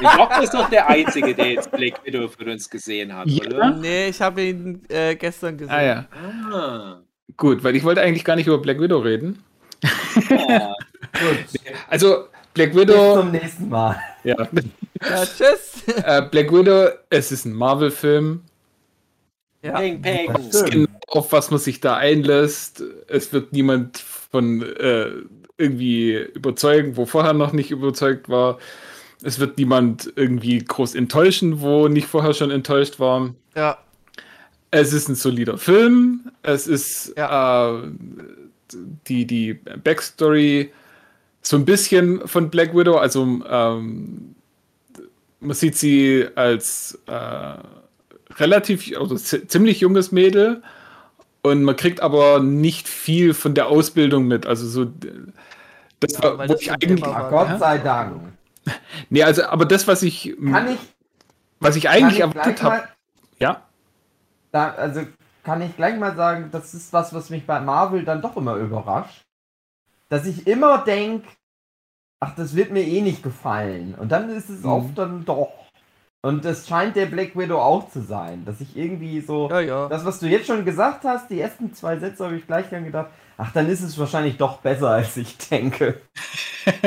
Rock ist doch der Einzige, der jetzt Black Widow von uns gesehen hat, Ja. oder? nee, ich habe ihn äh, gestern gesehen. Ah ja. Ah. Gut, weil ich wollte eigentlich gar nicht über Black Widow reden. Ja. <laughs> Gut, Also, Black bis Widow, zum nächsten Mal. ja. Ja, tschüss. <laughs> äh, Black Widow, es ist ein Marvel-Film. ja. Ping, ping. Das. Genau auf was man sich da einlässt. Es wird niemand von äh, irgendwie überzeugen, wo vorher noch nicht überzeugt war. Es wird niemand irgendwie groß enttäuschen, wo nicht vorher schon enttäuscht war. ja. Es ist ein solider Film. Es ist äh, die, die Backstory so ein bisschen von Black Widow. Also ähm, man sieht sie als äh, relativ, also zi- ziemlich junges Mädel und man kriegt aber nicht viel von der Ausbildung mit. Also so das Ja, war, wo das ich eigentlich, war. Gott Ja? sei Dank. Nee, also aber das, was ich, Kann ich, was ich kann eigentlich ich erwartet habe, ja, da, also kann ich gleich mal sagen, das ist was, was mich bei Marvel dann doch immer überrascht. Dass ich immer denke, ach, das wird mir eh nicht gefallen. Und dann ist es Mhm. oft dann doch. Und das scheint der Black Widow auch zu sein. Dass ich irgendwie so. Ja, ja. Das, was du jetzt schon gesagt hast, die ersten zwei Sätze habe ich gleich dann gedacht, ach, dann ist es wahrscheinlich doch besser, als ich denke. <laughs>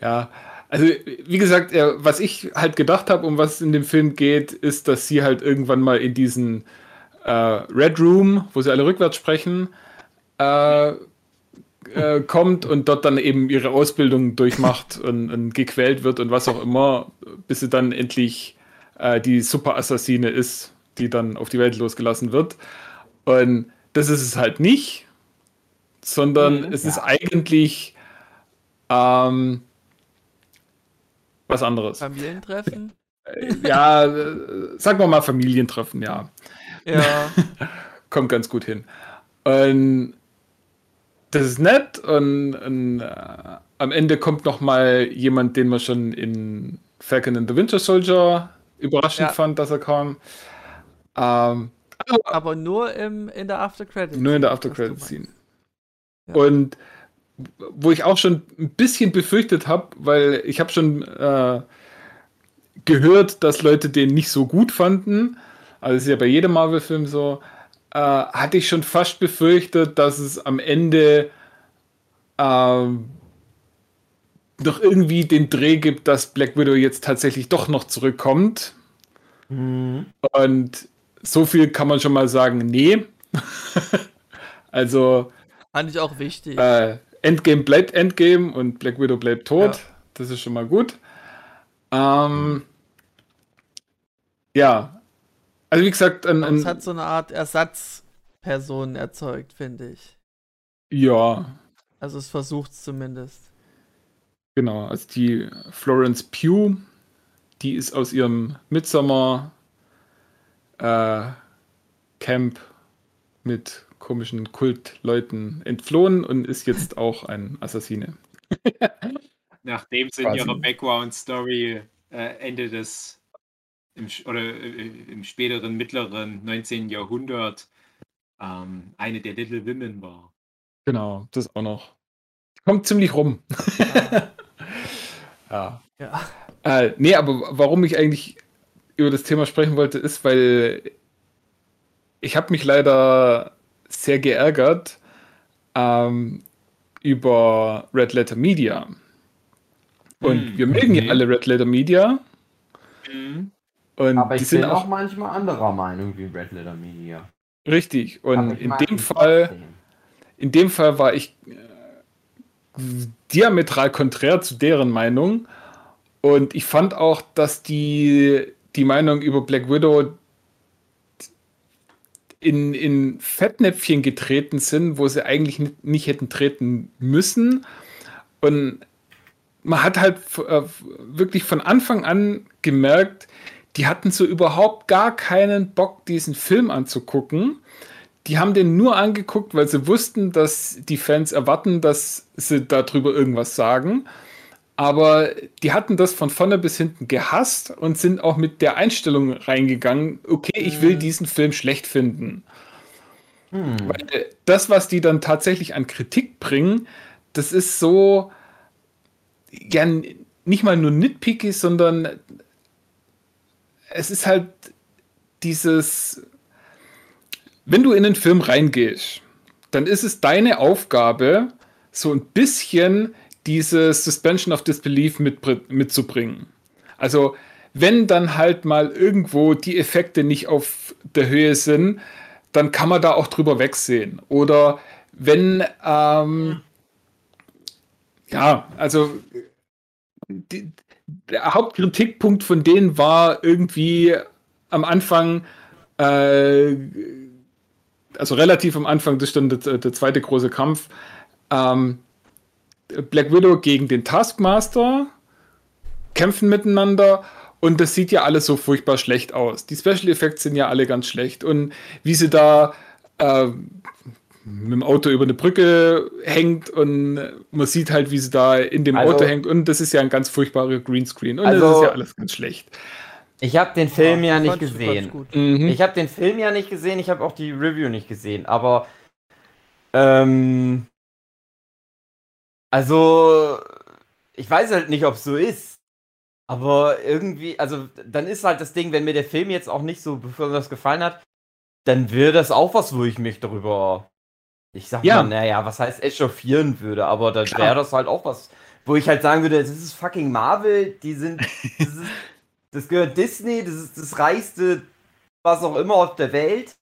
Ja, also wie gesagt, äh, was ich halt gedacht habe, um was es in dem Film geht, ist, dass sie halt irgendwann mal in diesen äh, Red Room, wo sie alle rückwärts sprechen, äh, äh, kommt und dort dann eben ihre Ausbildung durchmacht und, und gequält wird und was auch immer, bis sie dann endlich äh, die Superassassine ist, die dann auf die Welt losgelassen wird. Und das ist es halt nicht, sondern Mhm. es ist eigentlich ähm, was anderes. Familientreffen? Äh, ja, äh, sagen wir mal Familientreffen, ja. Ja. <laughs> Kommt ganz gut hin. Und das ist nett und, und äh, am Ende kommt noch mal jemand, den man schon in Falcon and the Winter Soldier überraschend Ja. fand, dass er kam. Ähm, Aber nur im, in der After Credits. nur in der After Credit Scene. Und wo ich auch schon ein bisschen befürchtet habe, weil ich habe schon äh, gehört, dass Leute den nicht so gut fanden. Also das ist ja bei jedem Marvel-Film so. Äh, hatte ich schon fast befürchtet, dass es am Ende ähm, noch irgendwie den Dreh gibt, dass Black Widow jetzt tatsächlich doch noch zurückkommt. Und so viel kann man schon mal sagen, nee. <laughs> also Fand ich auch wichtig. Äh, Endgame bleibt Endgame und Black Widow bleibt tot. Ja. Das ist schon mal gut. Ähm, ja. Also wie gesagt, ein, Aber es ein, hat so eine Art Ersatzperson erzeugt, finde ich. ja, Also es versucht es zumindest. genau. Also die Florence Pugh, die ist aus ihrem Midsummer äh, Camp mit komischen Kultleuten entflohen und ist jetzt <laughs> auch ein Assassine. Nachdem sie in ihrer Background-Story äh, Ende des im, oder äh, im späteren mittleren 19. Jahrhundert ähm, eine der Little Women war. Genau, das auch noch. Kommt ziemlich rum. <laughs> ja. Ja. Äh, nee, aber warum ich eigentlich über das Thema sprechen wollte, ist, weil ich habe mich leider sehr geärgert ähm, über Red Letter Media. Und Hm, wir mögen ja okay. alle Red Letter Media. Mhm. Und Aber die ich sind bin auch auch manchmal anderer Meinung wie Red Letter Media. richtig. Und in dem Fall. in dem Fall war ich äh, diametral konträr zu deren Meinung. Und ich fand auch, dass die, die Meinung über Black Widow in, in Fettnäpfchen getreten sind, wo sie eigentlich nicht, nicht hätten treten müssen. Und man hat halt äh, wirklich von Anfang an gemerkt, die hatten so überhaupt gar keinen Bock, diesen Film anzugucken. Die haben den nur angeguckt, weil sie wussten, dass die Fans erwarten, dass sie darüber irgendwas sagen. Aber die hatten das von vorne bis hinten gehasst und sind auch mit der Einstellung reingegangen, okay, ich will diesen Film schlecht finden. Hm. Weil das, was die dann tatsächlich an Kritik bringen, das ist so, ja, nicht mal nur nitpicky, sondern es ist halt dieses, wenn du in den Film reingehst, dann ist es deine Aufgabe, so ein bisschen dieses Suspension of Disbelief mit, mitzubringen. Also, wenn dann halt mal irgendwo die Effekte nicht auf der Höhe sind, dann kann man da auch drüber wegsehen. Oder wenn, ähm, ja, also die, der Hauptkritikpunkt von denen war irgendwie am Anfang, äh, also relativ am Anfang, das stand der, der zweite große Kampf, ähm, Black Widow gegen den Taskmaster kämpfen miteinander und das sieht ja alles so furchtbar schlecht aus. Die Special Effects sind ja alle ganz schlecht und wie sie da äh, mit dem Auto über eine Brücke hängt und man sieht halt, wie sie da in dem Also- Auto hängt und das ist ja ein ganz furchtbarer Greenscreen und das Also- ist ja alles ganz schlecht. Ich habe den Film ja, ich nicht gesehen. Mhm. Ich habe den Film ja nicht gesehen, ich habe auch die Review nicht gesehen, aber ähm, also ich weiß halt nicht, ob es so ist. Aber irgendwie, also dann ist halt das Ding, wenn mir der Film jetzt auch nicht so besonders gefallen hat, dann wäre das auch was, wo ich mich darüber, ich sag Ja. mal, naja, was heißt echauffieren würde, aber dann wäre das halt auch was, wo ich halt sagen würde, das ist fucking Marvel, die sind, <laughs> das, ist, das gehört Disney, das ist das reichste, was auch immer auf der Welt.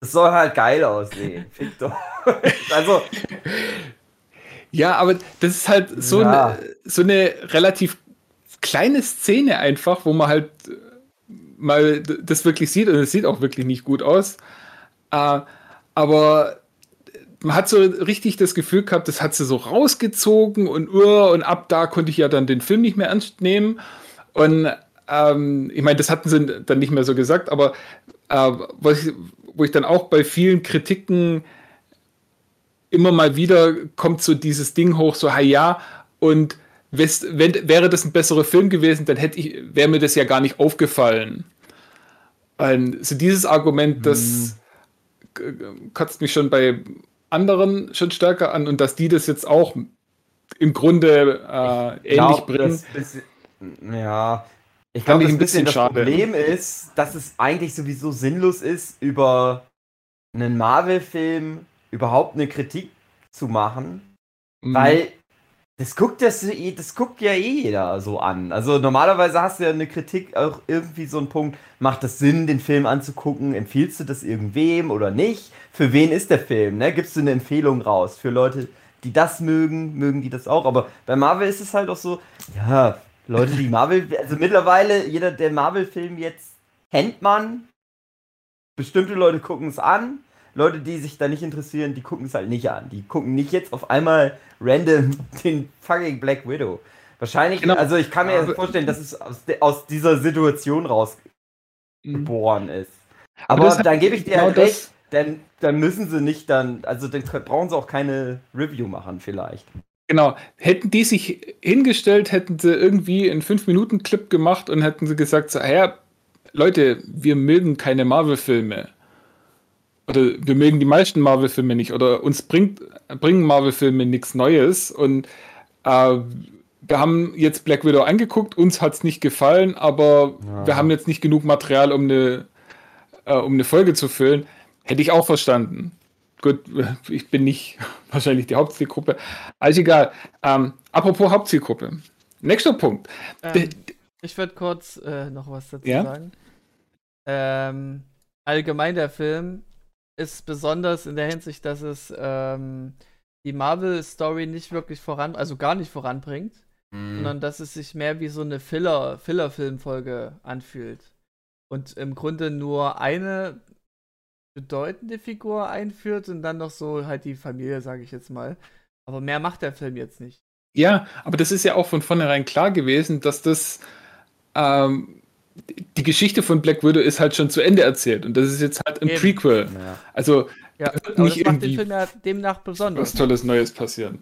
Das soll halt geil aussehen. Fick doch. <laughs> also, Ja, aber das ist halt so, Ja. eine, so eine relativ kleine Szene einfach, wo man halt äh, mal das wirklich sieht und es sieht auch wirklich nicht gut aus. Äh, aber man hat so richtig das Gefühl gehabt, das hat sie so rausgezogen und uh, und ab da konnte ich ja dann den Film nicht mehr ernst nehmen. Und ähm, ich meine, das hatten sie dann nicht mehr so gesagt, aber äh, was ich, wo ich dann auch bei vielen Kritiken immer mal wieder kommt so dieses Ding hoch, so, ha ja, und wes- wenn, wäre das ein besserer Film gewesen, dann hätte ich, wäre mir das ja gar nicht aufgefallen. Und so dieses Argument, das k- kotzt mich schon bei anderen schon stärker an und dass die das jetzt auch im Grunde äh, ähnlich glaub, bringen. das ja, ich glaube, ein bisschen bisschen das schade. Problem ist, dass es eigentlich sowieso sinnlos ist, über einen Marvel-Film überhaupt eine Kritik zu machen, Mhm. Weil Das guckt, das, das guckt ja eh jeder so an. Also normalerweise hast du ja eine Kritik auch irgendwie so einen Punkt, macht das Sinn, den Film anzugucken? Empfiehlst du das irgendwem oder nicht? Für wen ist der Film? Ne? Gibst du eine Empfehlung raus? Für Leute, die das mögen, mögen die das auch. Aber bei Marvel ist es halt auch so, ja, Leute, die Marvel, also mittlerweile, jeder, der Marvel-Film jetzt kennt man. Bestimmte Leute gucken es an. Leute, die sich da nicht interessieren, die gucken es halt nicht an. Die gucken nicht jetzt auf einmal random <laughs> den fucking Black Widow. Wahrscheinlich, Genau. also ich kann mir jetzt vorstellen, dass es aus, de, aus dieser Situation Mhm. geboren ist. Aber Aber dann gebe ich dir genau halt recht, dann, dann müssen sie nicht dann, also dann brauchen sie auch keine Review machen vielleicht. Genau. Hätten die sich hingestellt, hätten sie irgendwie einen 5-Minuten-Clip gemacht und hätten sie gesagt, so, ja, Leute, wir mögen keine Marvel-Filme. Oder wir mögen die meisten Marvel-Filme nicht. Oder uns bringt, bringen Marvel-Filme nichts Neues. Und äh, wir haben jetzt Black Widow angeguckt, uns hat es nicht gefallen, aber Ja. wir haben jetzt nicht genug Material, um eine, äh, um eine Folge zu füllen. Hätte ich auch verstanden. Gut, <laughs> ich bin nicht <laughs> wahrscheinlich die Hauptzielgruppe. Also egal. Ähm, apropos Hauptzielgruppe. Nächster Punkt. Ähm, ich würde kurz äh, noch was dazu Ja? sagen. Ähm, allgemein der Film ist besonders in der Hinsicht, dass es ähm, die Marvel-Story nicht wirklich voran, also gar nicht voranbringt, Mhm. sondern dass es sich mehr wie so eine Filler, Filler-Filmfolge anfühlt. Und im Grunde nur eine bedeutende Figur einführt und dann noch so halt die Familie, sage ich jetzt mal. Aber mehr macht der Film jetzt nicht. Ja, aber das ist ja auch von vornherein klar gewesen, dass das ähm, die Geschichte von Black Widow ist halt schon zu Ende erzählt und das ist jetzt halt ein Eben. Prequel. Ja. Also Ja, wird aber nicht das macht den irgendwie Film ja demnach was besonders. Tolles Neues passieren.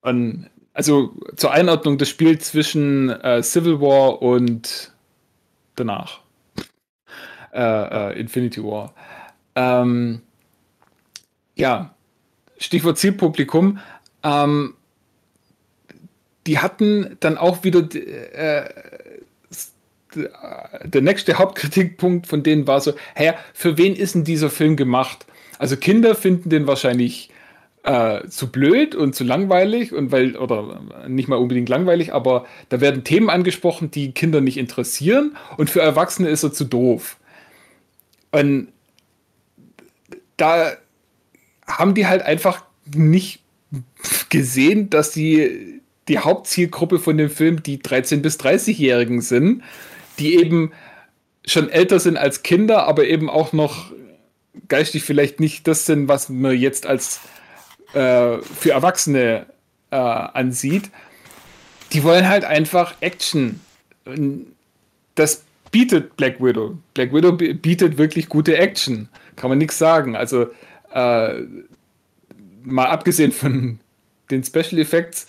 Und also zur Einordnung, das Spiel zwischen äh, Civil War und danach. <laughs> Äh, äh, Infinity War. Ähm, ja, Stichwort Zielpublikum. Ähm, die hatten dann auch wieder äh, der nächste Hauptkritikpunkt von denen war so, hä, für wen ist denn dieser Film gemacht? Also Kinder finden den wahrscheinlich äh, zu blöd und zu langweilig und weil, oder nicht mal unbedingt langweilig, aber da werden Themen angesprochen, die Kinder nicht interessieren und für Erwachsene ist er zu doof. Und da haben die halt einfach nicht gesehen, dass die, die Hauptzielgruppe von dem Film die 13- bis 30-Jährigen sind, die eben schon älter sind als Kinder, aber eben auch noch geistig vielleicht nicht das sind, was man jetzt als äh, für Erwachsene äh, ansieht. Die wollen halt einfach Action. Das bietet Black Widow. Black Widow bietet wirklich gute Action. Kann man nichts sagen. Also äh, mal abgesehen von den Special Effects,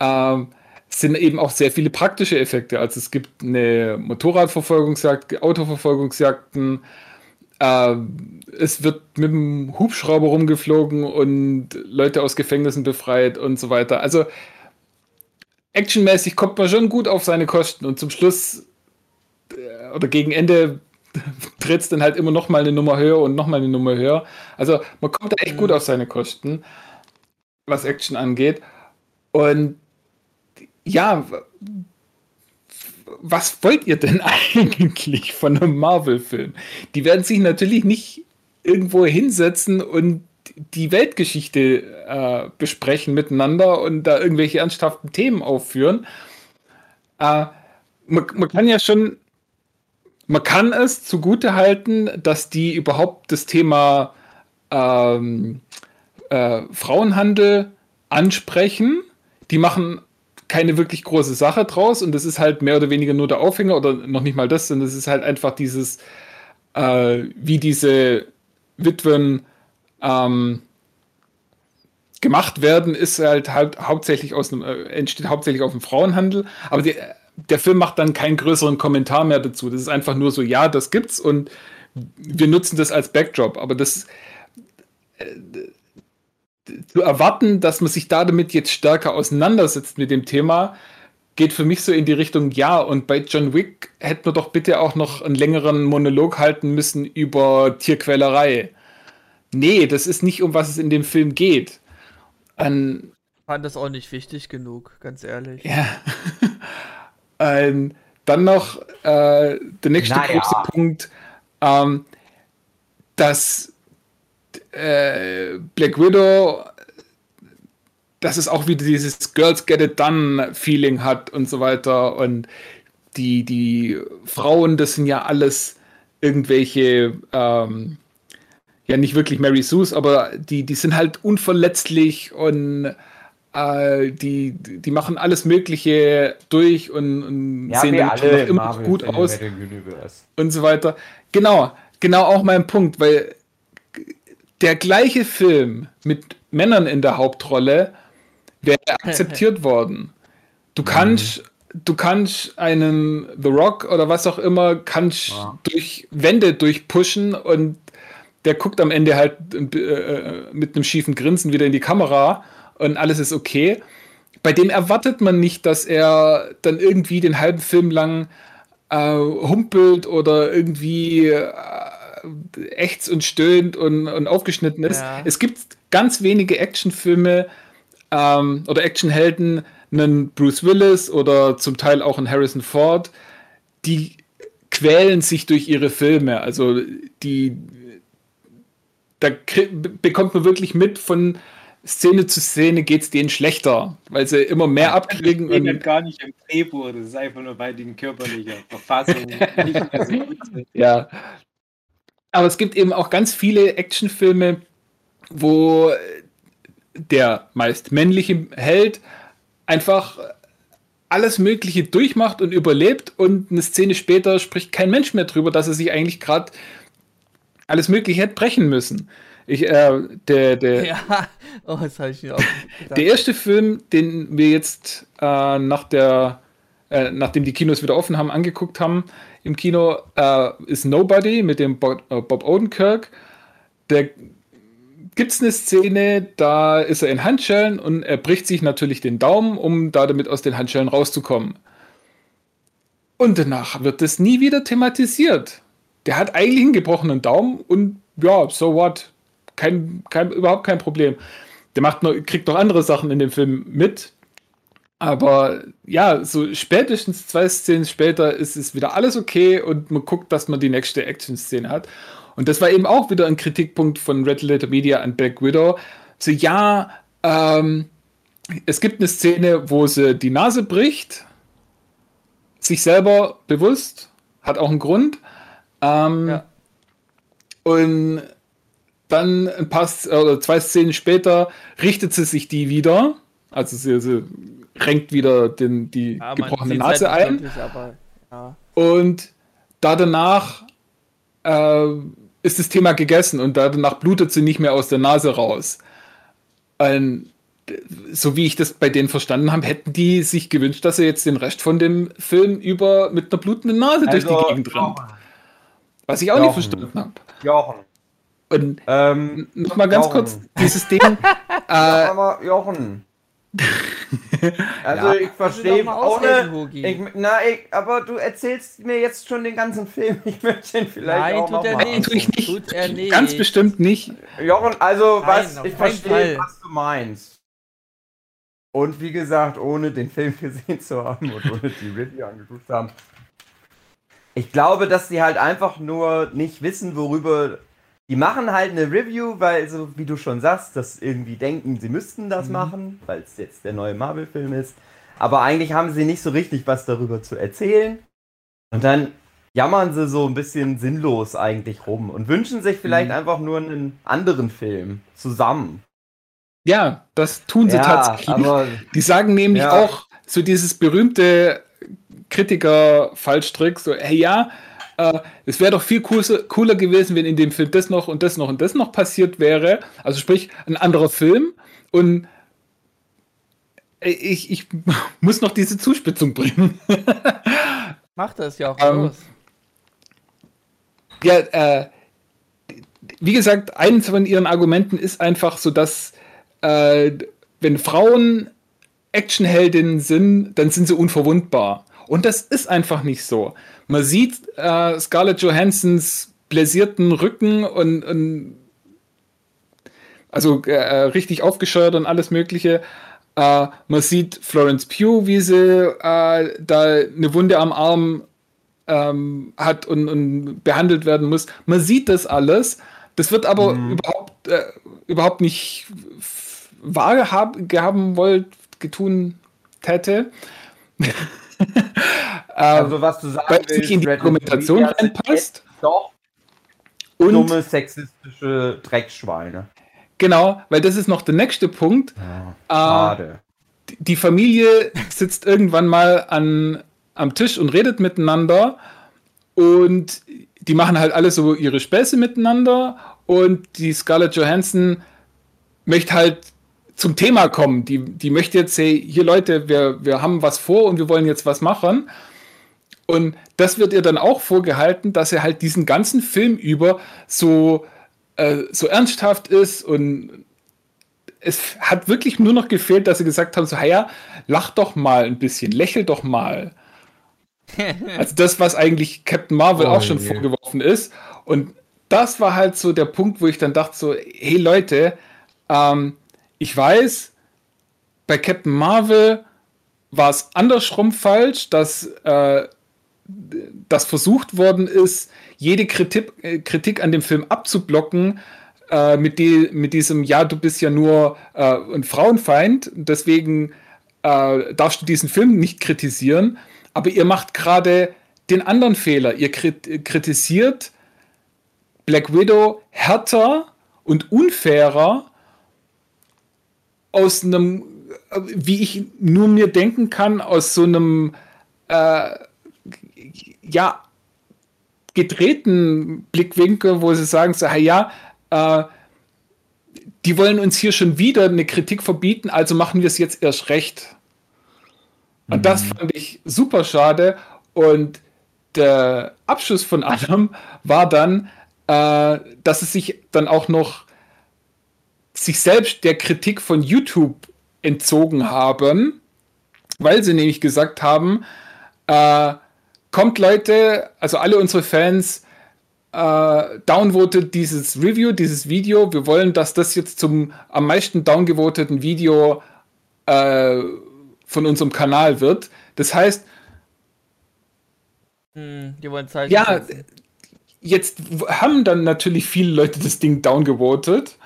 ähm, sind eben auch sehr viele praktische Effekte. Also es gibt eine Motorradverfolgungsjagd, Autoverfolgungsjagden, ähm, es wird mit dem Hubschrauber rumgeflogen und Leute aus Gefängnissen befreit und so weiter. Also actionmäßig kommt man schon gut auf seine Kosten und zum Schluss äh, oder gegen Ende <laughs> tritt es dann halt immer noch mal eine Nummer höher und noch mal eine Nummer höher. Also man kommt da echt gut auf seine Kosten, was Action angeht. Und ja, was wollt ihr denn <laughs> eigentlich von einem Marvel-Film? Die werden sich natürlich nicht irgendwo hinsetzen und die Weltgeschichte äh, besprechen miteinander und da irgendwelche ernsthaften Themen aufführen. Äh, man, man kann ja schon, man kann es zugute halten, dass die überhaupt das Thema ähm, äh, Frauenhandel ansprechen. Die machen keine wirklich große Sache draus und das ist halt mehr oder weniger nur der Aufhänger oder noch nicht mal das, sondern es ist halt einfach dieses, äh, wie diese Witwen ähm, gemacht werden, ist halt, halt hauptsächlich aus einem, äh, entsteht hauptsächlich auf dem Frauenhandel, aber die, der Film macht dann keinen größeren Kommentar mehr dazu. Das ist einfach nur so, ja, das gibt's und wir nutzen das als Backdrop, aber das äh, zu erwarten, dass man sich da damit jetzt stärker auseinandersetzt mit dem Thema, geht für mich so in die Richtung, ja, und bei John Wick hätten wir doch bitte auch noch einen längeren Monolog halten müssen über Tierquälerei. Nee, das ist nicht, um was es in dem Film geht. An, fand das auch nicht wichtig genug, ganz ehrlich. Ja. <laughs> ähm, dann noch äh, der nächste Naja. große Punkt, ähm, dass äh, Black Widow, dass es auch wieder dieses Girls Get It Done Feeling hat und so weiter und die, die Frauen, das sind ja alles irgendwelche, ähm, ja nicht wirklich Mary Sues, aber die, die sind halt unverletzlich und äh, die, die machen alles Mögliche durch und, und Ja, sehen dann alle immer Marvel gut aus und so weiter. Genau, genau auch mein Punkt, weil der gleiche Film mit Männern in der Hauptrolle wäre <laughs> akzeptiert worden. Du kannst, du kannst einen The Rock oder was auch immer, kannst Ja. durch Wände durchpushen und der guckt am Ende halt äh, mit einem schiefen Grinsen wieder in die Kamera und alles ist okay. Bei dem erwartet man nicht, dass er dann irgendwie den halben Film lang äh, humpelt oder irgendwie äh, ächzt und stöhnt und, und aufgeschnitten ist. Ja. Es gibt ganz wenige Actionfilme ähm, oder Actionhelden, einen Bruce Willis oder zum Teil auch einen Harrison Ford, die quälen sich durch ihre Filme. Also die da bekommt man wirklich mit von Szene zu Szene geht es denen schlechter, weil sie immer mehr abkriegen Das und gar nicht im Drehbuch, das ist einfach nur, weil die in körperlicher Verfassung nicht mehr so gut <laughs> sind. Ja. Aber es gibt eben auch ganz viele Actionfilme, wo der meist männliche Held einfach alles Mögliche durchmacht und überlebt und eine Szene später spricht kein Mensch mehr drüber, dass er sich eigentlich gerade alles Mögliche hätte brechen müssen. Ich, äh, der, der, Ja, <laughs> oh, das habe ich mir auch gedacht. der erste Film, den wir jetzt äh, nach der, äh, nachdem die Kinos wieder offen haben, angeguckt haben im Kino, äh, ist Nobody mit dem Bob, äh, Bob Odenkirk. Da gibt es eine Szene, da ist er in Handschellen und er bricht sich natürlich den Daumen, um da damit aus den Handschellen rauszukommen. Und danach wird das nie wieder thematisiert. Der hat eigentlich einen gebrochenen Daumen und ja, so what? Kein, kein, überhaupt kein Problem. Der macht noch, kriegt noch andere Sachen in dem Film mit. Aber ja, so spätestens zwei Szenen später ist es wieder alles okay und man guckt, dass man die nächste Action-Szene hat. Und das war eben auch wieder ein Kritikpunkt von Red Letter Media an Black Widow. So, ja, ähm, es gibt eine Szene, wo sie die Nase bricht, sich selber bewusst, hat auch einen Grund. Ähm, Ja. Und dann ein paar oder zwei Szenen später richtet sie sich die wieder. Also sie, sie renkt wieder den, die Ja, gebrochene Nase halt ein. nicht wirklich, aber, ja. Und da danach äh, ist das Thema gegessen und da danach blutet sie nicht mehr aus der Nase raus. Ähm, so wie ich das bei denen verstanden habe, hätten die sich gewünscht, dass er jetzt den Rest von dem Film über mit einer blutenden Nase durch die Gegend rennt. Was ich auch nicht Jochen. verstanden habe. Jochen. Und Ähm, nochmal ganz Jochen. kurz dieses Ding. <laughs> äh, Jochen. <laughs> Also Ja. ich verstehe ausreden, ohne. Ich, na, ich, aber du erzählst mir jetzt schon den ganzen Film. <laughs> Ich möchte ihn vielleicht Nein, auch tut noch er mal nicht. ich nicht. Tut er nicht. Ganz bestimmt nicht. Jochen, also Nein, was, ich verstehe, Fall. was du meinst. Und wie gesagt, ohne den Film <laughs> gesehen zu haben und ohne die Review angeguckt zu haben. Ich glaube, dass die halt einfach nur nicht wissen, worüber. Die machen halt eine Review, weil, so wie du schon sagst, dass irgendwie denken, sie müssten das Mhm. machen, weil es jetzt der neue Marvel-Film ist. Aber eigentlich haben sie nicht so richtig was darüber zu erzählen. Und dann jammern sie so ein bisschen sinnlos eigentlich rum und wünschen sich vielleicht Mhm. einfach nur einen anderen Film zusammen. Ja, das tun sie tatsächlich. aber <laughs> Die sagen nämlich Ja. auch so dieses berühmte Kritiker-Fallstrick, so, hey ja, äh, es wäre doch viel cooler, gewesen, wenn in dem Film das noch und das noch und das noch passiert wäre. Also sprich, ein anderer Film und ich, ich <laughs> muss noch diese Zuspitzung bringen. <laughs> Mach das ja auch Ähm, los. Ja, äh, wie gesagt, eines von ihren Argumenten ist einfach so, dass äh, wenn Frauen Actionheldinnen sind, dann sind sie unverwundbar. Und das ist einfach nicht so. Man sieht äh, Scarlett Johansons bläsierten Rücken und, und also äh, richtig aufgescheuert und alles Mögliche. Äh, man sieht Florence Pugh, wie sie äh, da eine Wunde am Arm ähm, hat und, und behandelt werden muss. Man sieht das alles. Das wird aber Mhm. überhaupt, äh, überhaupt nicht f- wahr hab, gehaben wollt, getun hätte. <laughs> ähm, Also was du sagen weil es nicht in die Argumentation reinpasst. Doch und dumme, sexistische Dreckschweine. genau, weil das ist noch der nächste Punkt. Ja, Äh, schade. die Familie sitzt irgendwann mal an, am Tisch und redet miteinander und die machen halt alle so ihre Späße miteinander und die Scarlett Johansson möchte halt zum Thema kommen. Die, die möchte jetzt say, hier Leute, wir, wir haben was vor und wir wollen jetzt was machen. Und das wird ihr dann auch vorgehalten, dass er halt diesen ganzen Film über so, äh, so ernsthaft ist und es hat wirklich nur noch gefehlt, dass sie gesagt haben, so, ja, lach doch mal ein bisschen, lächel doch mal. <laughs> Also das, was eigentlich Captain Marvel Oh auch schon je. vorgeworfen ist. Und das war halt so der Punkt, wo ich dann dachte so, hey Leute, ähm, ich weiß, bei Captain Marvel war es andersrum falsch, dass äh, das versucht worden ist, jede Kritik, äh, Kritik an dem Film abzublocken, äh, mit, die, mit diesem, ja, du bist ja nur äh, ein Frauenfeind, deswegen darfst du diesen Film nicht kritisieren. Aber ihr macht gerade den anderen Fehler. Ihr krit kritisiert Black Widow härter und unfairer aus einem, wie ich nur mir denken kann, aus so einem äh, ja gedrehten Blickwinkel, wo sie sagen, so, hey, ja, äh, die wollen uns hier schon wieder eine Kritik verbieten, also machen wir es jetzt erst recht. Und das fand ich super schade. Und der Abschluss von allem war dann, äh, dass es sich dann auch noch sich selbst der Kritik von YouTube entzogen haben, weil sie nämlich gesagt haben, äh, kommt Leute, also alle unsere Fans, äh, downvotet dieses Review, dieses Video. Wir wollen, dass das jetzt zum am meisten downgevoteten Video äh, von unserem Kanal wird. Das heißt, Hm, die wollen Zeichen ja, setzen. jetzt haben dann natürlich viele Leute das Ding downgevotet,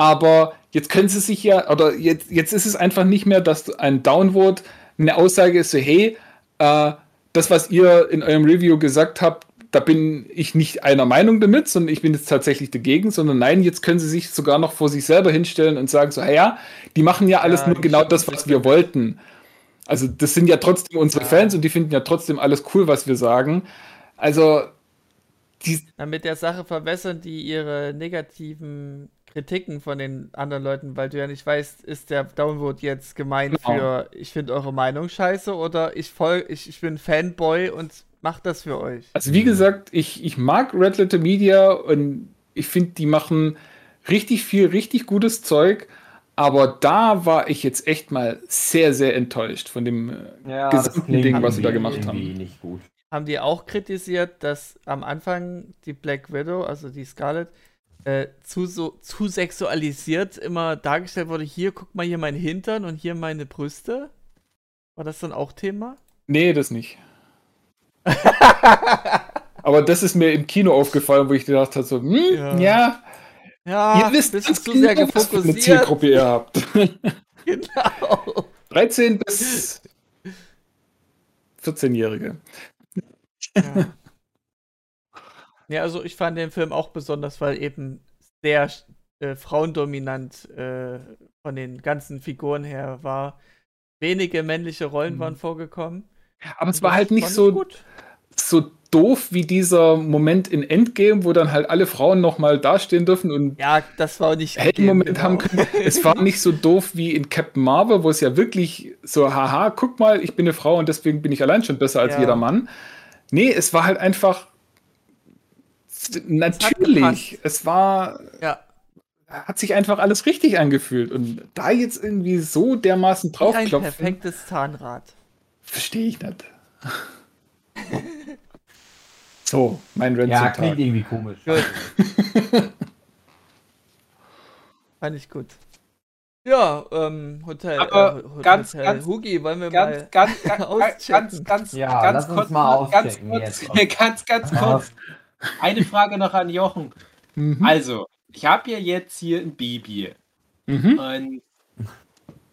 aber jetzt können sie sich ja, oder jetzt, jetzt ist es einfach nicht mehr, dass ein Downvote eine Aussage ist, so, hey, äh, das, was ihr in eurem Review gesagt habt, da bin ich nicht einer Meinung damit, sondern ich bin jetzt tatsächlich dagegen, sondern nein, jetzt können sie sich sogar noch vor sich selber hinstellen und sagen so, hey, ja, die machen ja alles Ja, nur genau das, was wir wollten. Also das sind ja trotzdem unsere Fans und die finden ja trotzdem alles cool, was wir sagen. Also die, Na, mit der Sache verbessern die ihre negativen Kritiken von den anderen Leuten, weil du ja nicht weißt, ist der Downvote jetzt gemeint Genau. für ich finde eure Meinung scheiße oder ich voll, ich, ich bin Fanboy und mach das für euch. Also wie gesagt, ich, ich mag Red Letter Media und ich finde, die machen richtig viel, richtig gutes Zeug. Aber da war ich jetzt echt mal sehr, sehr enttäuscht von dem äh, Ja, gesamten Ding, was sie da gemacht haben. nicht gut. Haben die auch kritisiert, dass am Anfang die Black Widow, also die Scarlet, äh, zu, so, zu sexualisiert immer dargestellt wurde, hier guck mal hier mein Hintern und hier meine Brüste? War das dann auch Thema? Nee, das nicht. <laughs> Aber das ist mir im Kino aufgefallen, wo ich gedacht habe, so, hm, Ja. ja, Ja, ihr wisst ganz du zu sehr für eine gefokussiert. Zielgruppe ihr habt. <laughs> Genau. 13 bis 14-Jährige. Ja. Ja, also ich fand den Film auch besonders, weil eben sehr äh, frauendominant äh, von den ganzen Figuren her war. Wenige männliche Rollen Mhm. waren vorgekommen. Aber es war halt nicht so, gut. so doof wie dieser Moment in Endgame, wo dann halt alle Frauen nochmal dastehen dürfen und Ja, das war nicht Heldenmoment gegeben, haben genau. können. Es war nicht so doof wie in Captain Marvel, wo es ja wirklich so, haha, guck mal, ich bin eine Frau und deswegen bin ich allein schon besser als Ja. jeder Mann. Nee, es war halt einfach natürlich. Es war, Ja, hat sich einfach alles richtig angefühlt. Und da jetzt irgendwie so dermaßen wie ein perfektes Zahnrad. verstehe ich nicht. <laughs> so, mein Rant Ja, klingt irgendwie komisch. Gut. <laughs> Fand ich gut. Ja, ähm, Hotel. Aber äh, Ho- ganz- Hotel ganz- Hugi, wollen wir Ganz, mal. ganz, ganz, <laughs> auschecken. ganz, ganz, Ja, ganz lass uns kurz, mal ganz kurz, jetzt. ganz, ganz kurz. Eine Frage noch an Jochen. Mhm. Also, ich habe ja jetzt hier ein Baby Mhm. und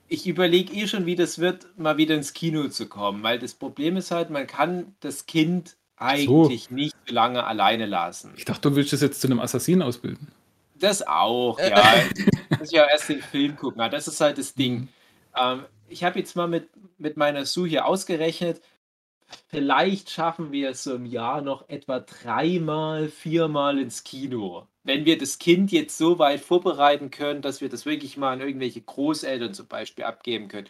ich überlege eh schon, wie das wird, mal wieder ins Kino zu kommen, weil das Problem ist halt, man kann das Kind eigentlich nicht so lange alleine lassen. Ich dachte, du willst es jetzt zu einem Assassinen ausbilden. Das auch, ja. <laughs> Muss ich ja erst den Film gucken. aber Das ist halt das Ding. Ähm, ich habe jetzt mal mit, mit meiner Sue hier ausgerechnet, vielleicht schaffen wir es so im Jahr noch etwa dreimal, viermal ins Kino. Wenn wir das Kind jetzt so weit vorbereiten können, dass wir das wirklich mal an irgendwelche Großeltern zum Beispiel abgeben können.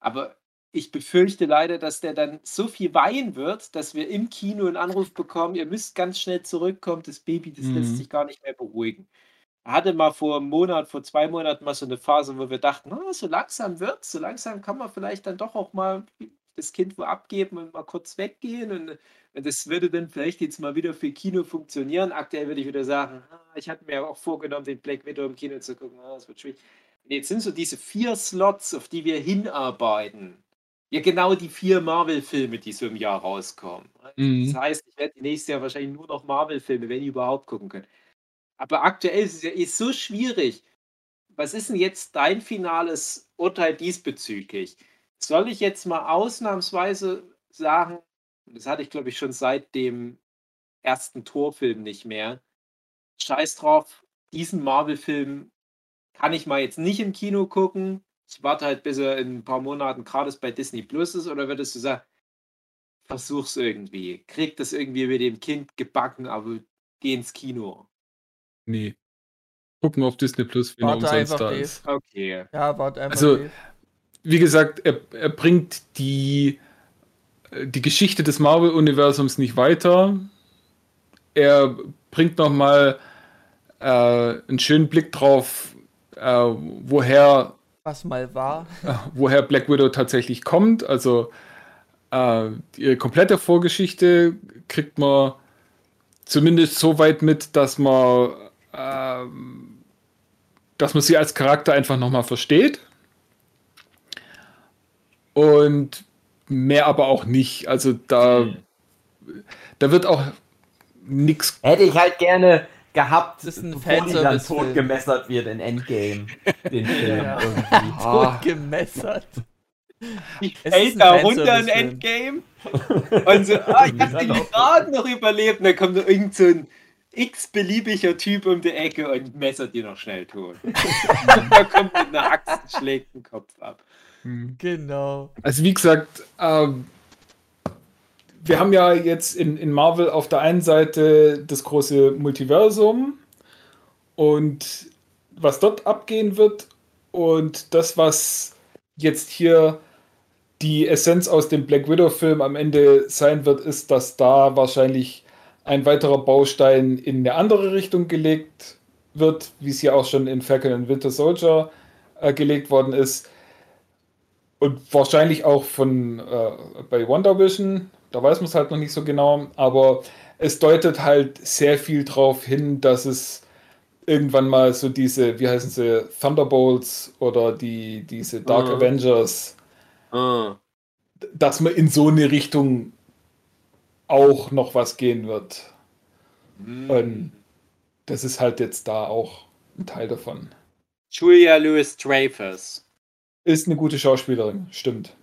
Aber ich befürchte leider, dass der dann so viel weinen wird, dass wir im Kino einen Anruf bekommen, ihr müsst ganz schnell zurückkommen, das Baby, das lässt Mhm. sich gar nicht mehr beruhigen hatte mal vor einem Monat, vor zwei Monaten mal so eine Phase, wo wir dachten, na, so langsam wird's, so langsam kann man vielleicht dann doch auch mal das Kind wo abgeben und mal kurz weggehen und, und das würde dann vielleicht jetzt mal wieder für Kino funktionieren. Aktuell würde ich wieder sagen, ah, ich hatte mir auch vorgenommen, den Black Widow im Kino zu gucken, ah, das wird schwierig. Und jetzt sind so diese vier Slots, auf die wir hinarbeiten. Ja, genau die vier Marvel-Filme, die so im Jahr rauskommen. Mhm. Das heißt, ich werde nächstes Jahr wahrscheinlich nur noch Marvel-Filme, wenn überhaupt, gucken können. Aber aktuell ist es ja ist so schwierig. Was ist denn jetzt dein finales Urteil diesbezüglich? Soll ich jetzt mal ausnahmsweise sagen, das hatte ich glaube ich schon seit dem ersten Torfilm nicht mehr, scheiß drauf, diesen Marvel-Film kann ich mal jetzt nicht im Kino gucken. Ich warte halt, bis er in ein paar Monaten gratis bei Disney Plus ist, oder würdest du sagen, versuch's irgendwie, krieg das irgendwie mit dem Kind gebacken, aber geh ins Kino. Nee. Gucken auf Disney Plus, wenn er Warte umsonst einfach, da ist. Okay. Ja, warte einfach. Also. Wie gesagt, er, er bringt die, äh, die Geschichte des Marvel-Universums nicht weiter. Er bringt nochmal äh, einen schönen Blick drauf, äh, woher Was mal war. äh, woher Black Widow tatsächlich kommt. Also äh, ihre komplette Vorgeschichte kriegt man zumindest so weit mit, dass man, ähm, dass man sie als Charakter einfach nochmal versteht. Und mehr aber auch nicht. Also da, da wird auch nichts. Hätte ich halt gerne gehabt, Das ist ein bevor die dann Fanservice-Film. tot gemessert wird in Endgame. Den <laughs> Film Ja. irgendwie. <laughs> Ah. Tot gemessert. Ich fällt da runter in. Endgame und so, ah, ich hab <laughs> den gerade noch überlebt. Und dann kommt noch irgend so ein x-beliebiger Typ um die Ecke und messert die noch schnell tot. da kommt mit einer Axt und schlägt den Kopf ab. Genau. Also wie gesagt, ähm, wir haben ja jetzt in, in Marvel auf der einen Seite das große Multiversum und was dort abgehen wird und das, was jetzt hier die Essenz aus dem Black Widow-Film am Ende sein wird, ist, dass da wahrscheinlich ein weiterer Baustein in eine andere Richtung gelegt wird, wie es ja auch schon in Falcon and Winter Soldier äh, gelegt worden ist. Und wahrscheinlich auch von äh, bei Wonder Vision, da weiß man es halt noch nicht so genau, aber es deutet halt sehr viel darauf hin, dass es irgendwann mal so diese, wie heißen sie, Thunderbolts oder die, diese Dark Mhm. Avengers, Ah. dass man in so eine Richtung auch noch was gehen wird. Hm. Und das ist halt jetzt da auch ein Teil davon. Julia Louis Dreyfus. Ist eine gute Schauspielerin, stimmt.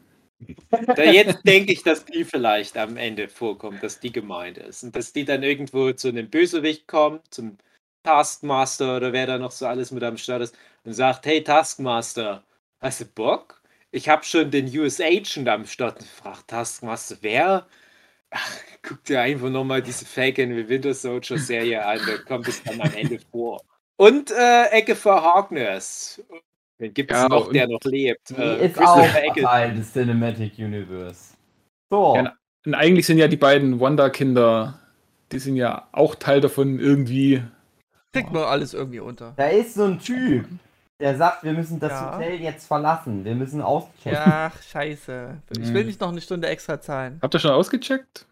Jetzt denke ich, dass die vielleicht am Ende vorkommt, dass die gemeint ist. Und dass die dann irgendwo zu einem Bösewicht kommt, zum Taskmaster oder wer da noch so alles mit am Start ist und sagt, hey Taskmaster, hast du Bock? Ich habe schon den US Agent am Start und fragt Taskmaster, wer? Ach, guck dir einfach nochmal diese Falcon wie Winter Soldier Serie an, da kommt es dann am Ende vor. Und äh, Ecke für Harkness. Den gibt es Ja, noch, der noch lebt. Die Äh, ist auch. Teil des Cinematic Universe. So. Ja, Und eigentlich sind ja die beiden Wonder-Kinder, die sind ja auch Teil davon irgendwie. Kriegt man alles irgendwie unter. Da ist so ein Typ, der sagt, wir müssen das Ja. Hotel jetzt verlassen. Wir müssen auschecken. Ach, scheiße. Ich will Mhm. nicht noch eine Stunde extra zahlen. Habt ihr schon ausgecheckt?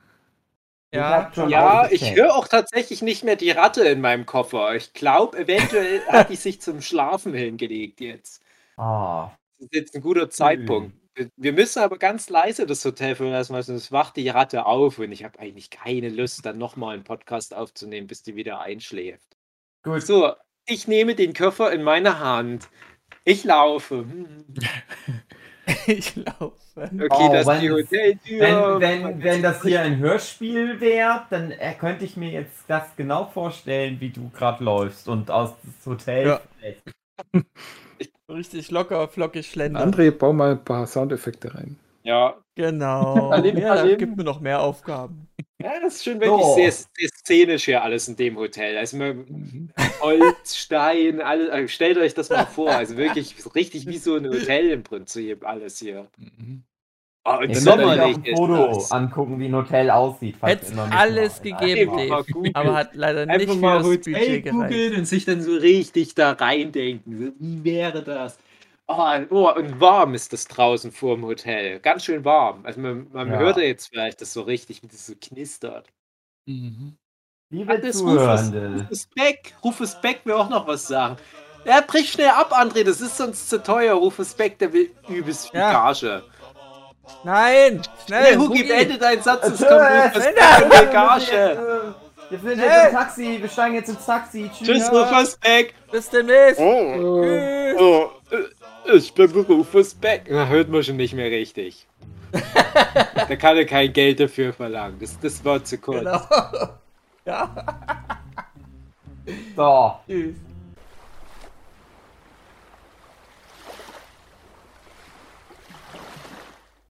Ja, Ja, ich höre auch tatsächlich nicht mehr die Ratte in meinem Koffer. Ich glaube, eventuell <laughs> hat die sich zum Schlafen hingelegt jetzt. Ah, Das ist jetzt ein guter Zeitpunkt. Wir- Wir müssen aber ganz leise das Hotel verlassen, weil sonst wacht die Ratte auf und ich habe eigentlich keine Lust, dann nochmal einen Podcast aufzunehmen, bis die wieder einschläft. gut. So, ich nehme den Koffer in meine Hand. Ich laufe. <laughs> <laughs> <laughs> Ich laufe. Okay, Oh, das ist die wenn- Hoteltür. Wenn, wenn, wenn das hier ein Hörspiel wäre, dann äh, könnte ich mir jetzt das genau vorstellen, wie du gerade läufst und aus das Hotel. Ja. <laughs> Richtig locker, flockig schlendern. André, bau mal ein paar Soundeffekte rein. Ja, Genau. Alim, ja, Alim. gib mir noch mehr Aufgaben. ja, das ist schon wirklich So. sehr, sehr szenisch hier alles in dem Hotel. Also man, Mhm. Holz, Stein, alles, also stellt euch das mal vor. Also wirklich so <laughs> richtig wie so ein Hotel im Prinzip alles hier. Mhm. Oh, und Ich sommerlich auch ein Foto das. angucken, wie ein Hotel aussieht. falls Hätte ihr noch nicht alles mal- gegeben, Dave. Aber hat leider nicht Einfach mal für das Hotel googeln und sich dann so richtig da reindenken. So, Wie wäre das? Oh, oh, und warm ist das draußen vor dem Hotel. Ganz schön warm. Also man, man Ja. hört ja jetzt vielleicht das so richtig, wie das so knistert. Mhm. Liebe Das Zuhörende, Rufus Beck. Rufus Beck will auch noch was sagen. Ja, brich schnell ab, André, das ist sonst zu teuer. Rufus Beck, der will übelst viel Ja. Gage. Nein! Schnell, Schnell! Hugi, beende deinen Satz, es kommt Rufus Wenn Beck er- will Gage. Wir sind Hey. jetzt im Taxi, wir steigen jetzt ins Taxi. Tschüss. Tschüss, Rufus Beck. Bis demnächst! Oh, oh, äh, ich bin Rufus Beck. Na, hört man schon nicht mehr richtig. <laughs> da kann er kein Geld dafür verlangen. Das, das war zu kurz. Genau. Ja. So, Tschüss.